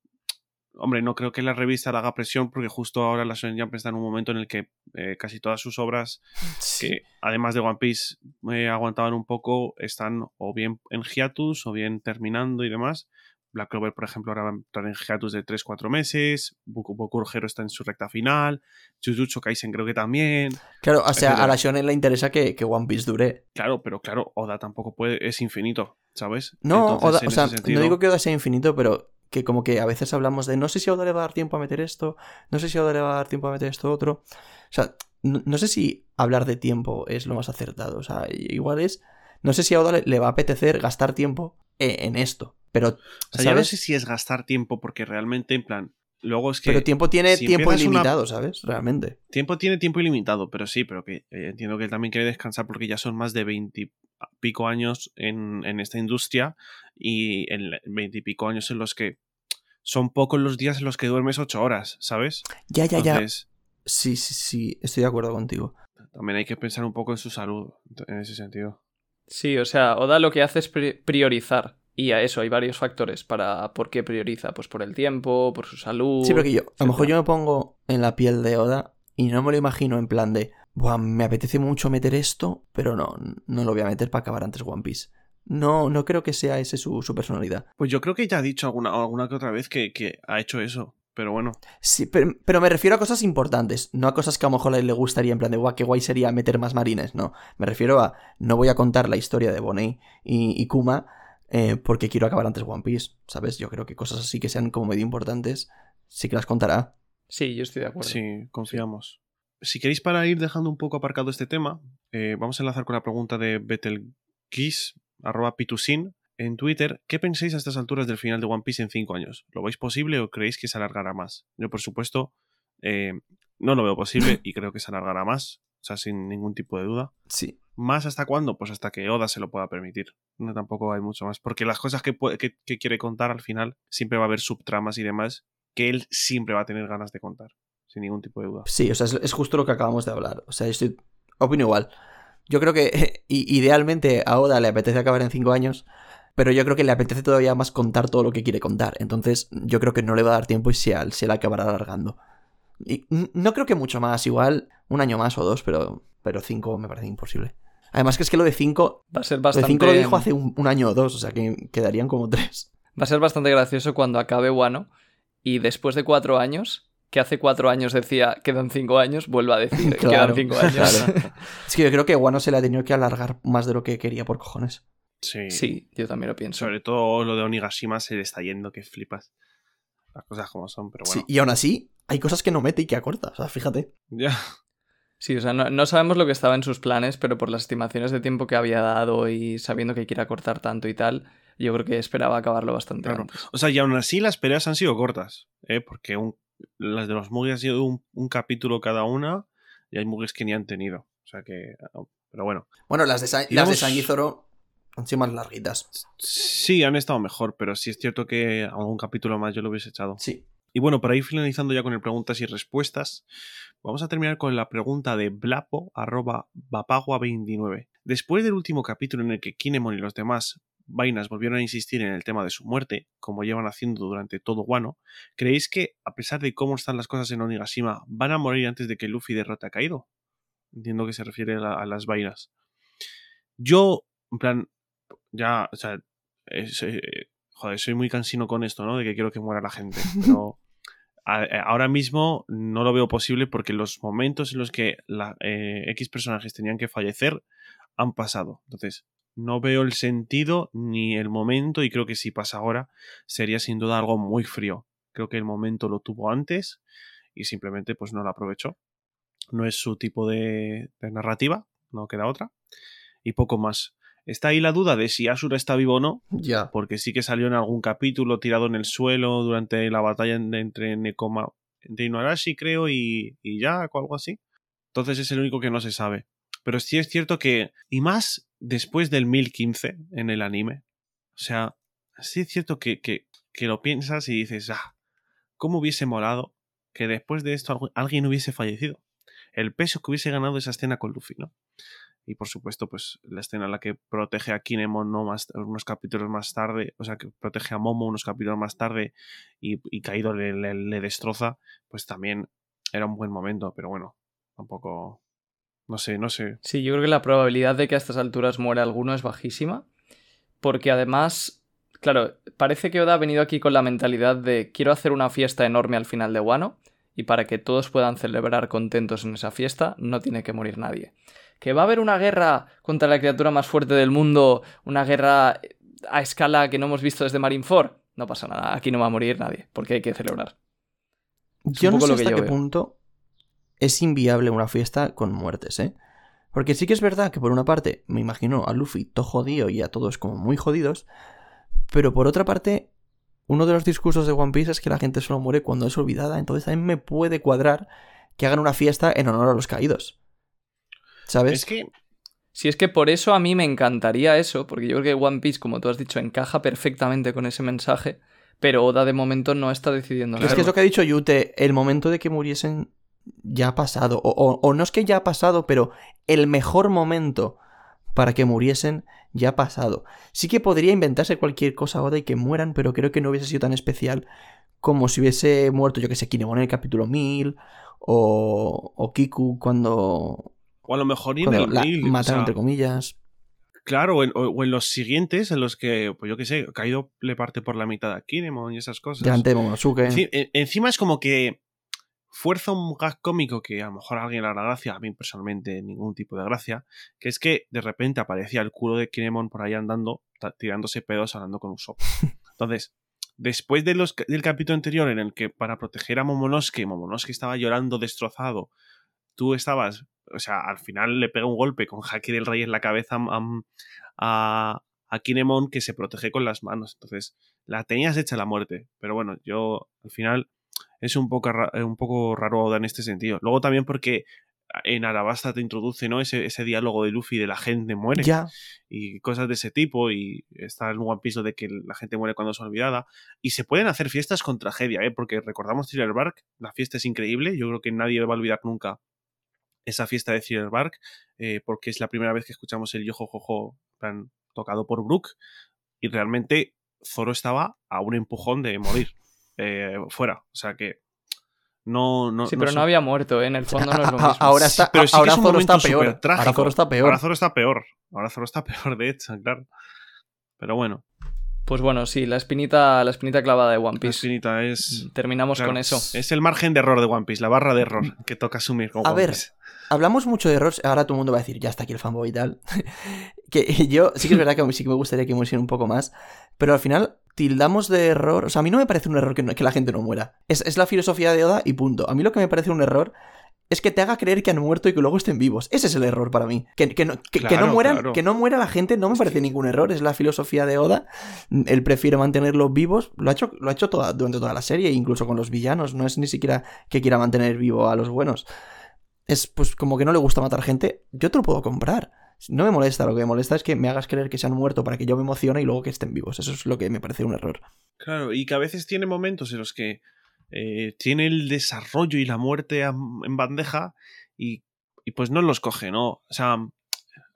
Speaker 2: hombre, no creo que la revista le haga presión porque justo ahora la Shonen Jump está en un momento en el que eh, casi todas sus obras
Speaker 3: Sí.
Speaker 2: que además de One Piece eh, aguantaban un poco, están o bien en hiatus o bien terminando y demás. Black Clover, por ejemplo, ahora va a entrar en hiatus de 3-4 meses. Boku Boku Hero está en su recta final. Jujutsu Kaisen creo que también.
Speaker 3: Claro, o sea, a la Shonen le interesa que, que One Piece dure.
Speaker 2: Claro, pero claro, Oda tampoco puede, es infinito, ¿sabes?
Speaker 3: No,
Speaker 2: Entonces,
Speaker 3: Oda- o sea,
Speaker 2: sentido-
Speaker 3: no digo que Oda sea infinito, pero que como que a veces hablamos de no sé si a Oda le va a dar tiempo a meter esto, no sé si a Oda le va a dar tiempo a meter esto otro. O sea, no, no sé si hablar de tiempo es lo más acertado. O sea, igual es. No sé si a Oda le, le va a apetecer gastar tiempo e- en, esto. Pero,
Speaker 2: O sea, yo no sé si es gastar tiempo porque realmente, en plan, luego es que...
Speaker 3: pero tiempo tiene
Speaker 2: si
Speaker 3: tiempo
Speaker 2: una-
Speaker 3: ilimitado, ¿sabes? Realmente.
Speaker 2: Tiempo tiene tiempo ilimitado, pero sí, pero que eh, entiendo que él también quiere descansar porque ya son más de veintipico años en, en esta industria y en veintipico años en los que son pocos los días en los que duermes ocho horas, ¿sabes?
Speaker 3: Ya, ya, ya. Sí, sí, sí, estoy de acuerdo contigo.
Speaker 2: también hay que pensar un poco en su salud, en ese sentido.
Speaker 4: Sí, o sea, Oda lo que hace es priorizar. Y a eso hay varios factores para por qué prioriza. Pues por el tiempo, por su salud.
Speaker 3: Sí, porque yo, a lo mejor yo me pongo en la piel de Oda y no me lo imagino en plan de, Buah, me apetece mucho meter esto, pero no, no lo voy a meter para acabar antes One Piece. No, no creo que sea ese su, personalidad.
Speaker 2: Pues yo creo que ya ha dicho alguna, alguna que otra vez que, ha hecho eso. Pero bueno.
Speaker 3: Sí, pero, me refiero a cosas importantes, no a cosas que a lo mejor le gustaría en plan de guau, qué guay sería meter más marines, no. Me refiero a no voy a contar la historia de Bonnie y, Kuma eh, porque quiero acabar antes One Piece, ¿sabes? Yo creo que cosas así que sean como medio importantes, sí que las contará.
Speaker 4: Sí, yo estoy de acuerdo.
Speaker 2: Sí, confiamos. Si queréis para ir dejando un poco aparcado este tema, eh, vamos a enlazar con la pregunta de Betelgeuse, arroba pitusin, en Twitter, ¿qué pensáis a estas alturas del final de One Piece en 5 años? ¿Lo veis posible o creéis que se alargará más? Yo, por supuesto, eh, no lo veo posible y creo que se alargará más, o sea, sin ningún tipo de duda.
Speaker 3: Sí.
Speaker 2: ¿Más hasta cuándo? Pues hasta que Oda se lo pueda permitir. No tampoco hay mucho más. Porque las cosas que, que quiere contar al final siempre va a haber subtramas y demás que él siempre va a tener ganas de contar sin ningún tipo de duda.
Speaker 3: Sí, o sea, es, justo lo que acabamos de hablar. O sea, estoy. Opino igual. Yo creo que idealmente a Oda le apetece acabar en cinco años, pero yo creo que le apetece todavía más contar todo lo que quiere contar. Entonces, yo creo que no le va a dar tiempo y se, se la acabará alargando. Y no creo que mucho más, igual un año más o dos, pero, pero cinco me parece imposible. Además que es que lo de cinco...
Speaker 4: Va a ser bastante...
Speaker 3: Lo de cinco lo dijo hace un, un, año o dos, o sea que quedarían como tres.
Speaker 4: Va a ser bastante gracioso cuando acabe Wano y después de cuatro años que hace cuatro años decía quedan cinco años, vuelva a decir quedan cinco años.
Speaker 3: es que yo creo que Wano se le ha tenido que alargar más de lo que quería por cojones.
Speaker 2: Sí.
Speaker 4: Sí, yo también lo pienso.
Speaker 2: Sobre todo lo de Onigashima se le está yendo que flipas. Las cosas como son, pero bueno.
Speaker 3: Sí, y aún así, hay cosas que no mete y que acorta. O sea, fíjate.
Speaker 2: Ya.
Speaker 4: Sí, o sea, no, sabemos lo que estaba en sus planes, pero por las estimaciones de tiempo que había dado y sabiendo que quiere acortar tanto y tal, yo creo que esperaba acabarlo bastante
Speaker 2: claro. O sea, y aún así las peleas han sido cortas, ¿eh? porque un las de los Muggles han sido un, capítulo cada una y hay Muggles que ni han tenido. O sea que. Pero bueno.
Speaker 3: Bueno, las de, San, las de San Zoro han sido más larguitas.
Speaker 2: Sí, han estado mejor, pero sí es cierto que algún capítulo más yo lo hubiese echado.
Speaker 3: Sí.
Speaker 2: Y bueno, para ir finalizando ya con el preguntas y respuestas, vamos a terminar con la pregunta de Blapo, arroba 29 Después del último capítulo en el que Kinemon y los demás vainas volvieron a insistir en el tema de su muerte, como llevan haciendo durante todo Wano, ¿creéis que, a pesar de cómo están las cosas en Onigashima, van a morir antes de que Luffy derrote a Kaido? Entiendo que se refiere a, las vainas. Yo, en plan, ya, o sea, eh, joder, soy muy cansino con esto, ¿no? De que quiero que muera la gente. Pero ahora mismo no lo veo posible porque los momentos en los que la, eh, X personajes tenían que fallecer han pasado. Entonces, no veo el sentido ni el momento y creo que si pasa ahora sería sin duda algo muy frío. Creo que el momento lo tuvo antes y simplemente pues no lo aprovechó. No es su tipo de, narrativa, no queda otra. Y poco más. Está ahí la duda de si Asura está vivo o no.
Speaker 3: Ya.
Speaker 2: Porque sí que salió en algún capítulo tirado en el suelo durante la batalla entre Nekoma, entre Inuarashi, creo, y, y Jack o algo así. Entonces es el único que no se sabe. Pero sí es cierto que, y más después del 1015 en el anime, o sea, sí es cierto que, que, lo piensas y dices, ah, ¿cómo hubiese molado que después de esto alguien hubiese fallecido? El peso que hubiese ganado esa escena con Luffy, ¿no? Y por supuesto, pues la escena en la que protege a Kinemon ¿no? más, unos capítulos más tarde, o sea, que protege a Momo unos capítulos más tarde y, y le, le destroza, pues también era un buen momento, pero bueno, tampoco no sé, no sé.
Speaker 4: Sí, yo creo que la probabilidad de que a estas alturas muera alguno es bajísima. Porque además, claro, parece que Oda ha venido aquí con la mentalidad de quiero hacer una fiesta enorme al final de Wano. Y para que todos puedan celebrar contentos en esa fiesta, no tiene que morir nadie. Que va a haber una guerra contra la criatura más fuerte del mundo, una guerra a escala que no hemos visto desde Marineford. No pasa nada, aquí no va a morir nadie, porque hay que celebrar.
Speaker 3: yo no sé hasta qué punto es inviable una fiesta con muertes, ¿eh? Porque sí que es verdad que por una parte me imagino a Luffy todo jodido y a todos como muy jodidos, pero por otra parte, uno de los discursos de One Piece es que la gente solo muere cuando es olvidada, entonces a mí me puede cuadrar que hagan una fiesta en honor a los caídos. ¿Sabes?
Speaker 2: Es que...
Speaker 4: Si es que por eso a mí me encantaría eso, porque yo creo que One Piece, como tú has dicho, encaja perfectamente con ese mensaje, pero Oda de momento no está decidiendo
Speaker 3: nada. Es que es lo que ha dicho Yute, el momento de que muriesen ya ha pasado. O, o- o no es que ya ha pasado, pero el mejor momento para que muriesen ya ha pasado. Sí que podría inventarse cualquier cosa ahora y que mueran, pero creo que no hubiese sido tan especial como si hubiese muerto, yo que sé, Kinemon en el capítulo 1000 o, o Kiku cuando,
Speaker 2: O a lo mejor en el
Speaker 3: la
Speaker 2: 1000, o
Speaker 3: mataron,
Speaker 2: sea,
Speaker 3: entre comillas.
Speaker 2: Claro, o en, o- en los siguientes, en los que, pues yo qué sé, Kaido le parte por la mitad a Kinemon y esas cosas.
Speaker 3: De Momonosuke.
Speaker 2: Enci- en- encima es como que fuerza un gag cómico que a lo mejor a alguien le hará gracia, a mí personalmente ningún tipo de gracia, que es que de repente aparecía el culo de Kinemon por ahí andando, tirándose pedos hablando con Usopp. Entonces, después de los, del capítulo anterior en el que para proteger a Momonosuke, Momonosuke estaba llorando destrozado, tú estabas, o sea, al final le pega un golpe con Haki del Rey en la cabeza a, a, a Kinemon que se protege con las manos. Entonces, la tenías hecha la muerte. Pero bueno, yo al final es un poco, ra- un poco raro en este sentido. Luego también porque en Arabasta te introduce ¿no? ese, ese diálogo de Luffy de la gente muere
Speaker 3: Ya,
Speaker 2: y cosas de ese tipo y está en One Piece de que la gente muere cuando es olvidada y se pueden hacer fiestas con tragedia ¿eh? porque recordamos Thriller Bark la fiesta es increíble yo creo que nadie va a olvidar nunca esa fiesta de Thriller Bark eh, porque es la primera vez que escuchamos el Yojo Jojo tocado por Brook y realmente Zoro estaba a un empujón de morir eh, fuera o sea que no no
Speaker 4: Sí,
Speaker 2: no
Speaker 4: pero
Speaker 2: sé.
Speaker 4: no había muerto, ¿eh? En el fondo no es lo mismo.
Speaker 3: ahora
Speaker 2: Sí,
Speaker 3: está,
Speaker 2: pero sí que
Speaker 3: ahora
Speaker 2: es un
Speaker 3: Zoro está peor. Ahora Zoro está peor.
Speaker 2: Ahora Zoro está peor. Ahora Zoro está peor, de hecho, claro. Pero bueno,
Speaker 4: Pues bueno, sí, la espinita, la espinita clavada de One
Speaker 2: la
Speaker 4: Piece.
Speaker 2: espinita es.
Speaker 4: Terminamos
Speaker 2: claro,
Speaker 4: con eso.
Speaker 2: Es el margen de error de One Piece, la barra de error que toca asumir con
Speaker 3: A
Speaker 2: One
Speaker 3: ver,
Speaker 2: Piece.
Speaker 3: Hablamos mucho de errores, ahora todo el mundo va a decir, ya está aquí el fanboy y tal. que yo sí que es verdad que sí que me gustaría que muriesen un poco más, pero al final tildamos de error, o sea, a mí no me parece un error que, no- que la gente no muera. Es, es la filosofía de Oda y punto. A mí lo que me parece un error es que te haga creer que han muerto y que luego estén vivos. Ese es el error para mí. Que, que no, que-
Speaker 2: Claro,
Speaker 3: no mueran,
Speaker 2: claro.
Speaker 3: que no muera la gente no me parece ningún error. Es la filosofía de Oda. Él prefiere mantenerlos vivos. Lo ha hecho, lo ha hecho toda, durante toda la serie, incluso con los villanos. No es ni siquiera que quiera mantener vivo a los buenos. Es pues como que no le gusta matar gente. Yo te lo puedo comprar. No me molesta, lo que me molesta es que me hagas creer que se han muerto para que yo me emocione y luego que estén vivos. Eso es lo que me parece un error.
Speaker 2: Claro, y que a veces tiene momentos en los que eh, tiene el desarrollo y la muerte en bandeja y, y pues no los coge, ¿no? O sea,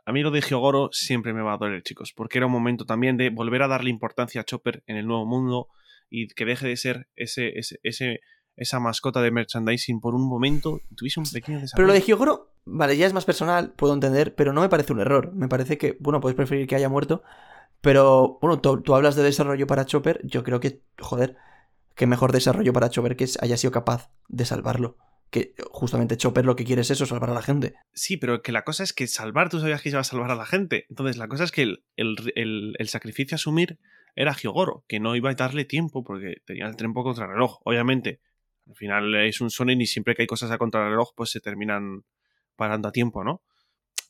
Speaker 2: a mí lo de Hyogoro siempre me va a doler, chicos, porque era un momento también de volver a darle importancia a Chopper en el nuevo mundo y que deje de ser ese, ese, ese- esa mascota de merchandising por un momento y tuviese un pequeño desarrollo.
Speaker 3: Pero lo de Hyogoro, vale, ya es más personal, puedo entender, pero no me parece un error. Me parece que, bueno, puedes preferir que haya muerto, pero, bueno, tú, tú hablas de desarrollo para Chopper, yo creo que, joder, que mejor desarrollo para Chopper que haya sido capaz de salvarlo. Que justamente Chopper lo que quiere es eso, salvar a la gente.
Speaker 2: Sí, pero que la cosa es que salvar, tú sabías que iba a salvar a la gente. Entonces, la cosa es que el, el- el- el sacrificio a asumir era Hyogoro, que no iba a darle tiempo porque tenía el tiempo contra reloj. Obviamente, al final es un Sonen y siempre que hay cosas a contrarreloj, pues se terminan parando a tiempo, ¿no?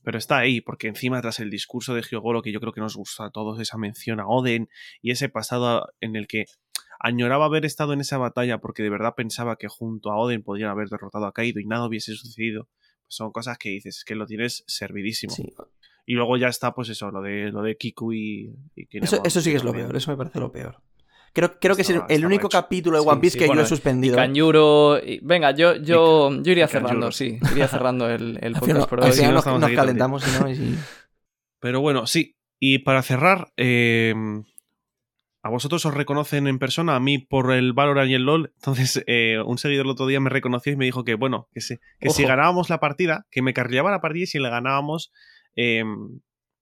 Speaker 2: Pero está ahí, porque encima, tras el discurso de Hyogoro, que yo creo que nos gusta a todos, esa mención a Oden y ese pasado en el que añoraba haber estado en esa batalla porque de verdad pensaba que junto a Oden podrían haber derrotado a Kaido y nada hubiese sucedido. Pues son cosas que dices, que lo tienes servidísimo.
Speaker 3: Sí.
Speaker 2: Y luego ya está, pues eso, lo de, lo de Kiku y, y
Speaker 3: Eso, eso sí que es lo peor, eso me parece lo peor. Creo, creo que es el, único
Speaker 2: hecho.
Speaker 3: capítulo de One Piece
Speaker 4: sí,
Speaker 3: que yo
Speaker 4: bueno,
Speaker 3: he suspendido.
Speaker 4: Kanjuro. y- Venga, yo, yo, yo iría cerrando, sí. Iría cerrando el, el podcast por hoy.
Speaker 2: sí,
Speaker 3: final
Speaker 2: no
Speaker 3: nos,
Speaker 2: aquí
Speaker 3: calentamos y no, y sí.
Speaker 2: Pero bueno, sí. Y para cerrar, eh, a vosotros os reconocen en persona, a mí por el Valorant y el LOL. Entonces, eh, un seguidor el otro día me reconoció y me dijo que, bueno, que, si, que si ganábamos la partida, que me carrileaba la partida y si le ganábamos, eh,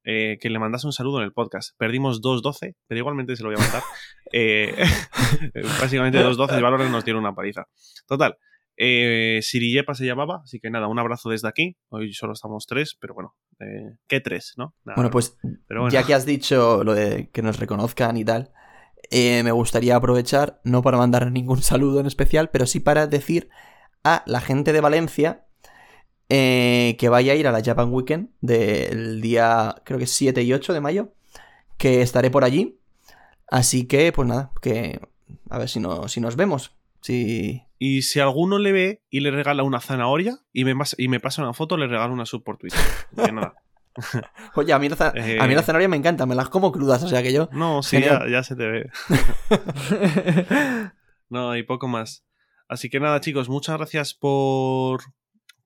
Speaker 2: eh, que le mandase un saludo en el podcast. Perdimos 2-12, pero igualmente se lo voy a mandar. Eh, básicamente 2-12 y Valorant nos dieron una paliza. Total. Eh, Sirillepa se llamaba, así que nada, un abrazo desde aquí. Hoy solo estamos tres, pero bueno, eh, ¿qué tres, no? Nada,
Speaker 3: Bueno, pues
Speaker 2: pero bueno.
Speaker 3: ya que has dicho lo de que nos reconozcan y tal, eh, me gustaría aprovechar, no para mandar ningún saludo en especial, pero sí para decir a la gente de Valencia eh, que vaya a ir a la Japan Weekend del día, creo que es 7 y 8 de mayo, que estaré por allí. Así que, pues nada, que a ver si, no, si nos vemos. Si...
Speaker 2: Y si alguno le ve y le regala una zanahoria y me, y me pasa una foto, le regalo una sub por Twitter. Que nada.
Speaker 3: Oye, a mí, la,
Speaker 2: Eh.
Speaker 3: a mí la zanahoria me encanta, me las como crudas, o sea que yo...
Speaker 2: No, sí, ya se te ve. No, y poco más. Así que nada, chicos, muchas gracias por,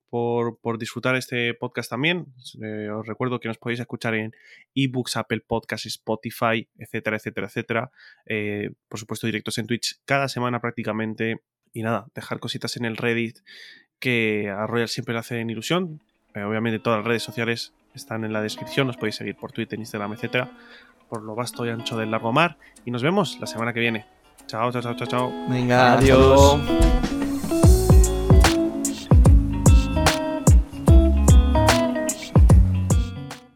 Speaker 2: por, por disfrutar este podcast también. Eh, os recuerdo que nos podéis escuchar en ebooks, Apple Podcasts, Spotify, etcétera, etcétera, etcétera. Eh, por supuesto, directos en Twitch cada semana prácticamente. Y nada, dejar cositas en el Reddit que a Royal siempre le hacen ilusión. Eh, obviamente todas las redes sociales están en la descripción, os podéis seguir por Twitter, Instagram, etcétera, por lo vasto y ancho del largo mar. Y nos vemos la semana que viene. Chao, chao, chao, chao, chao.
Speaker 3: Venga,
Speaker 4: Adiós.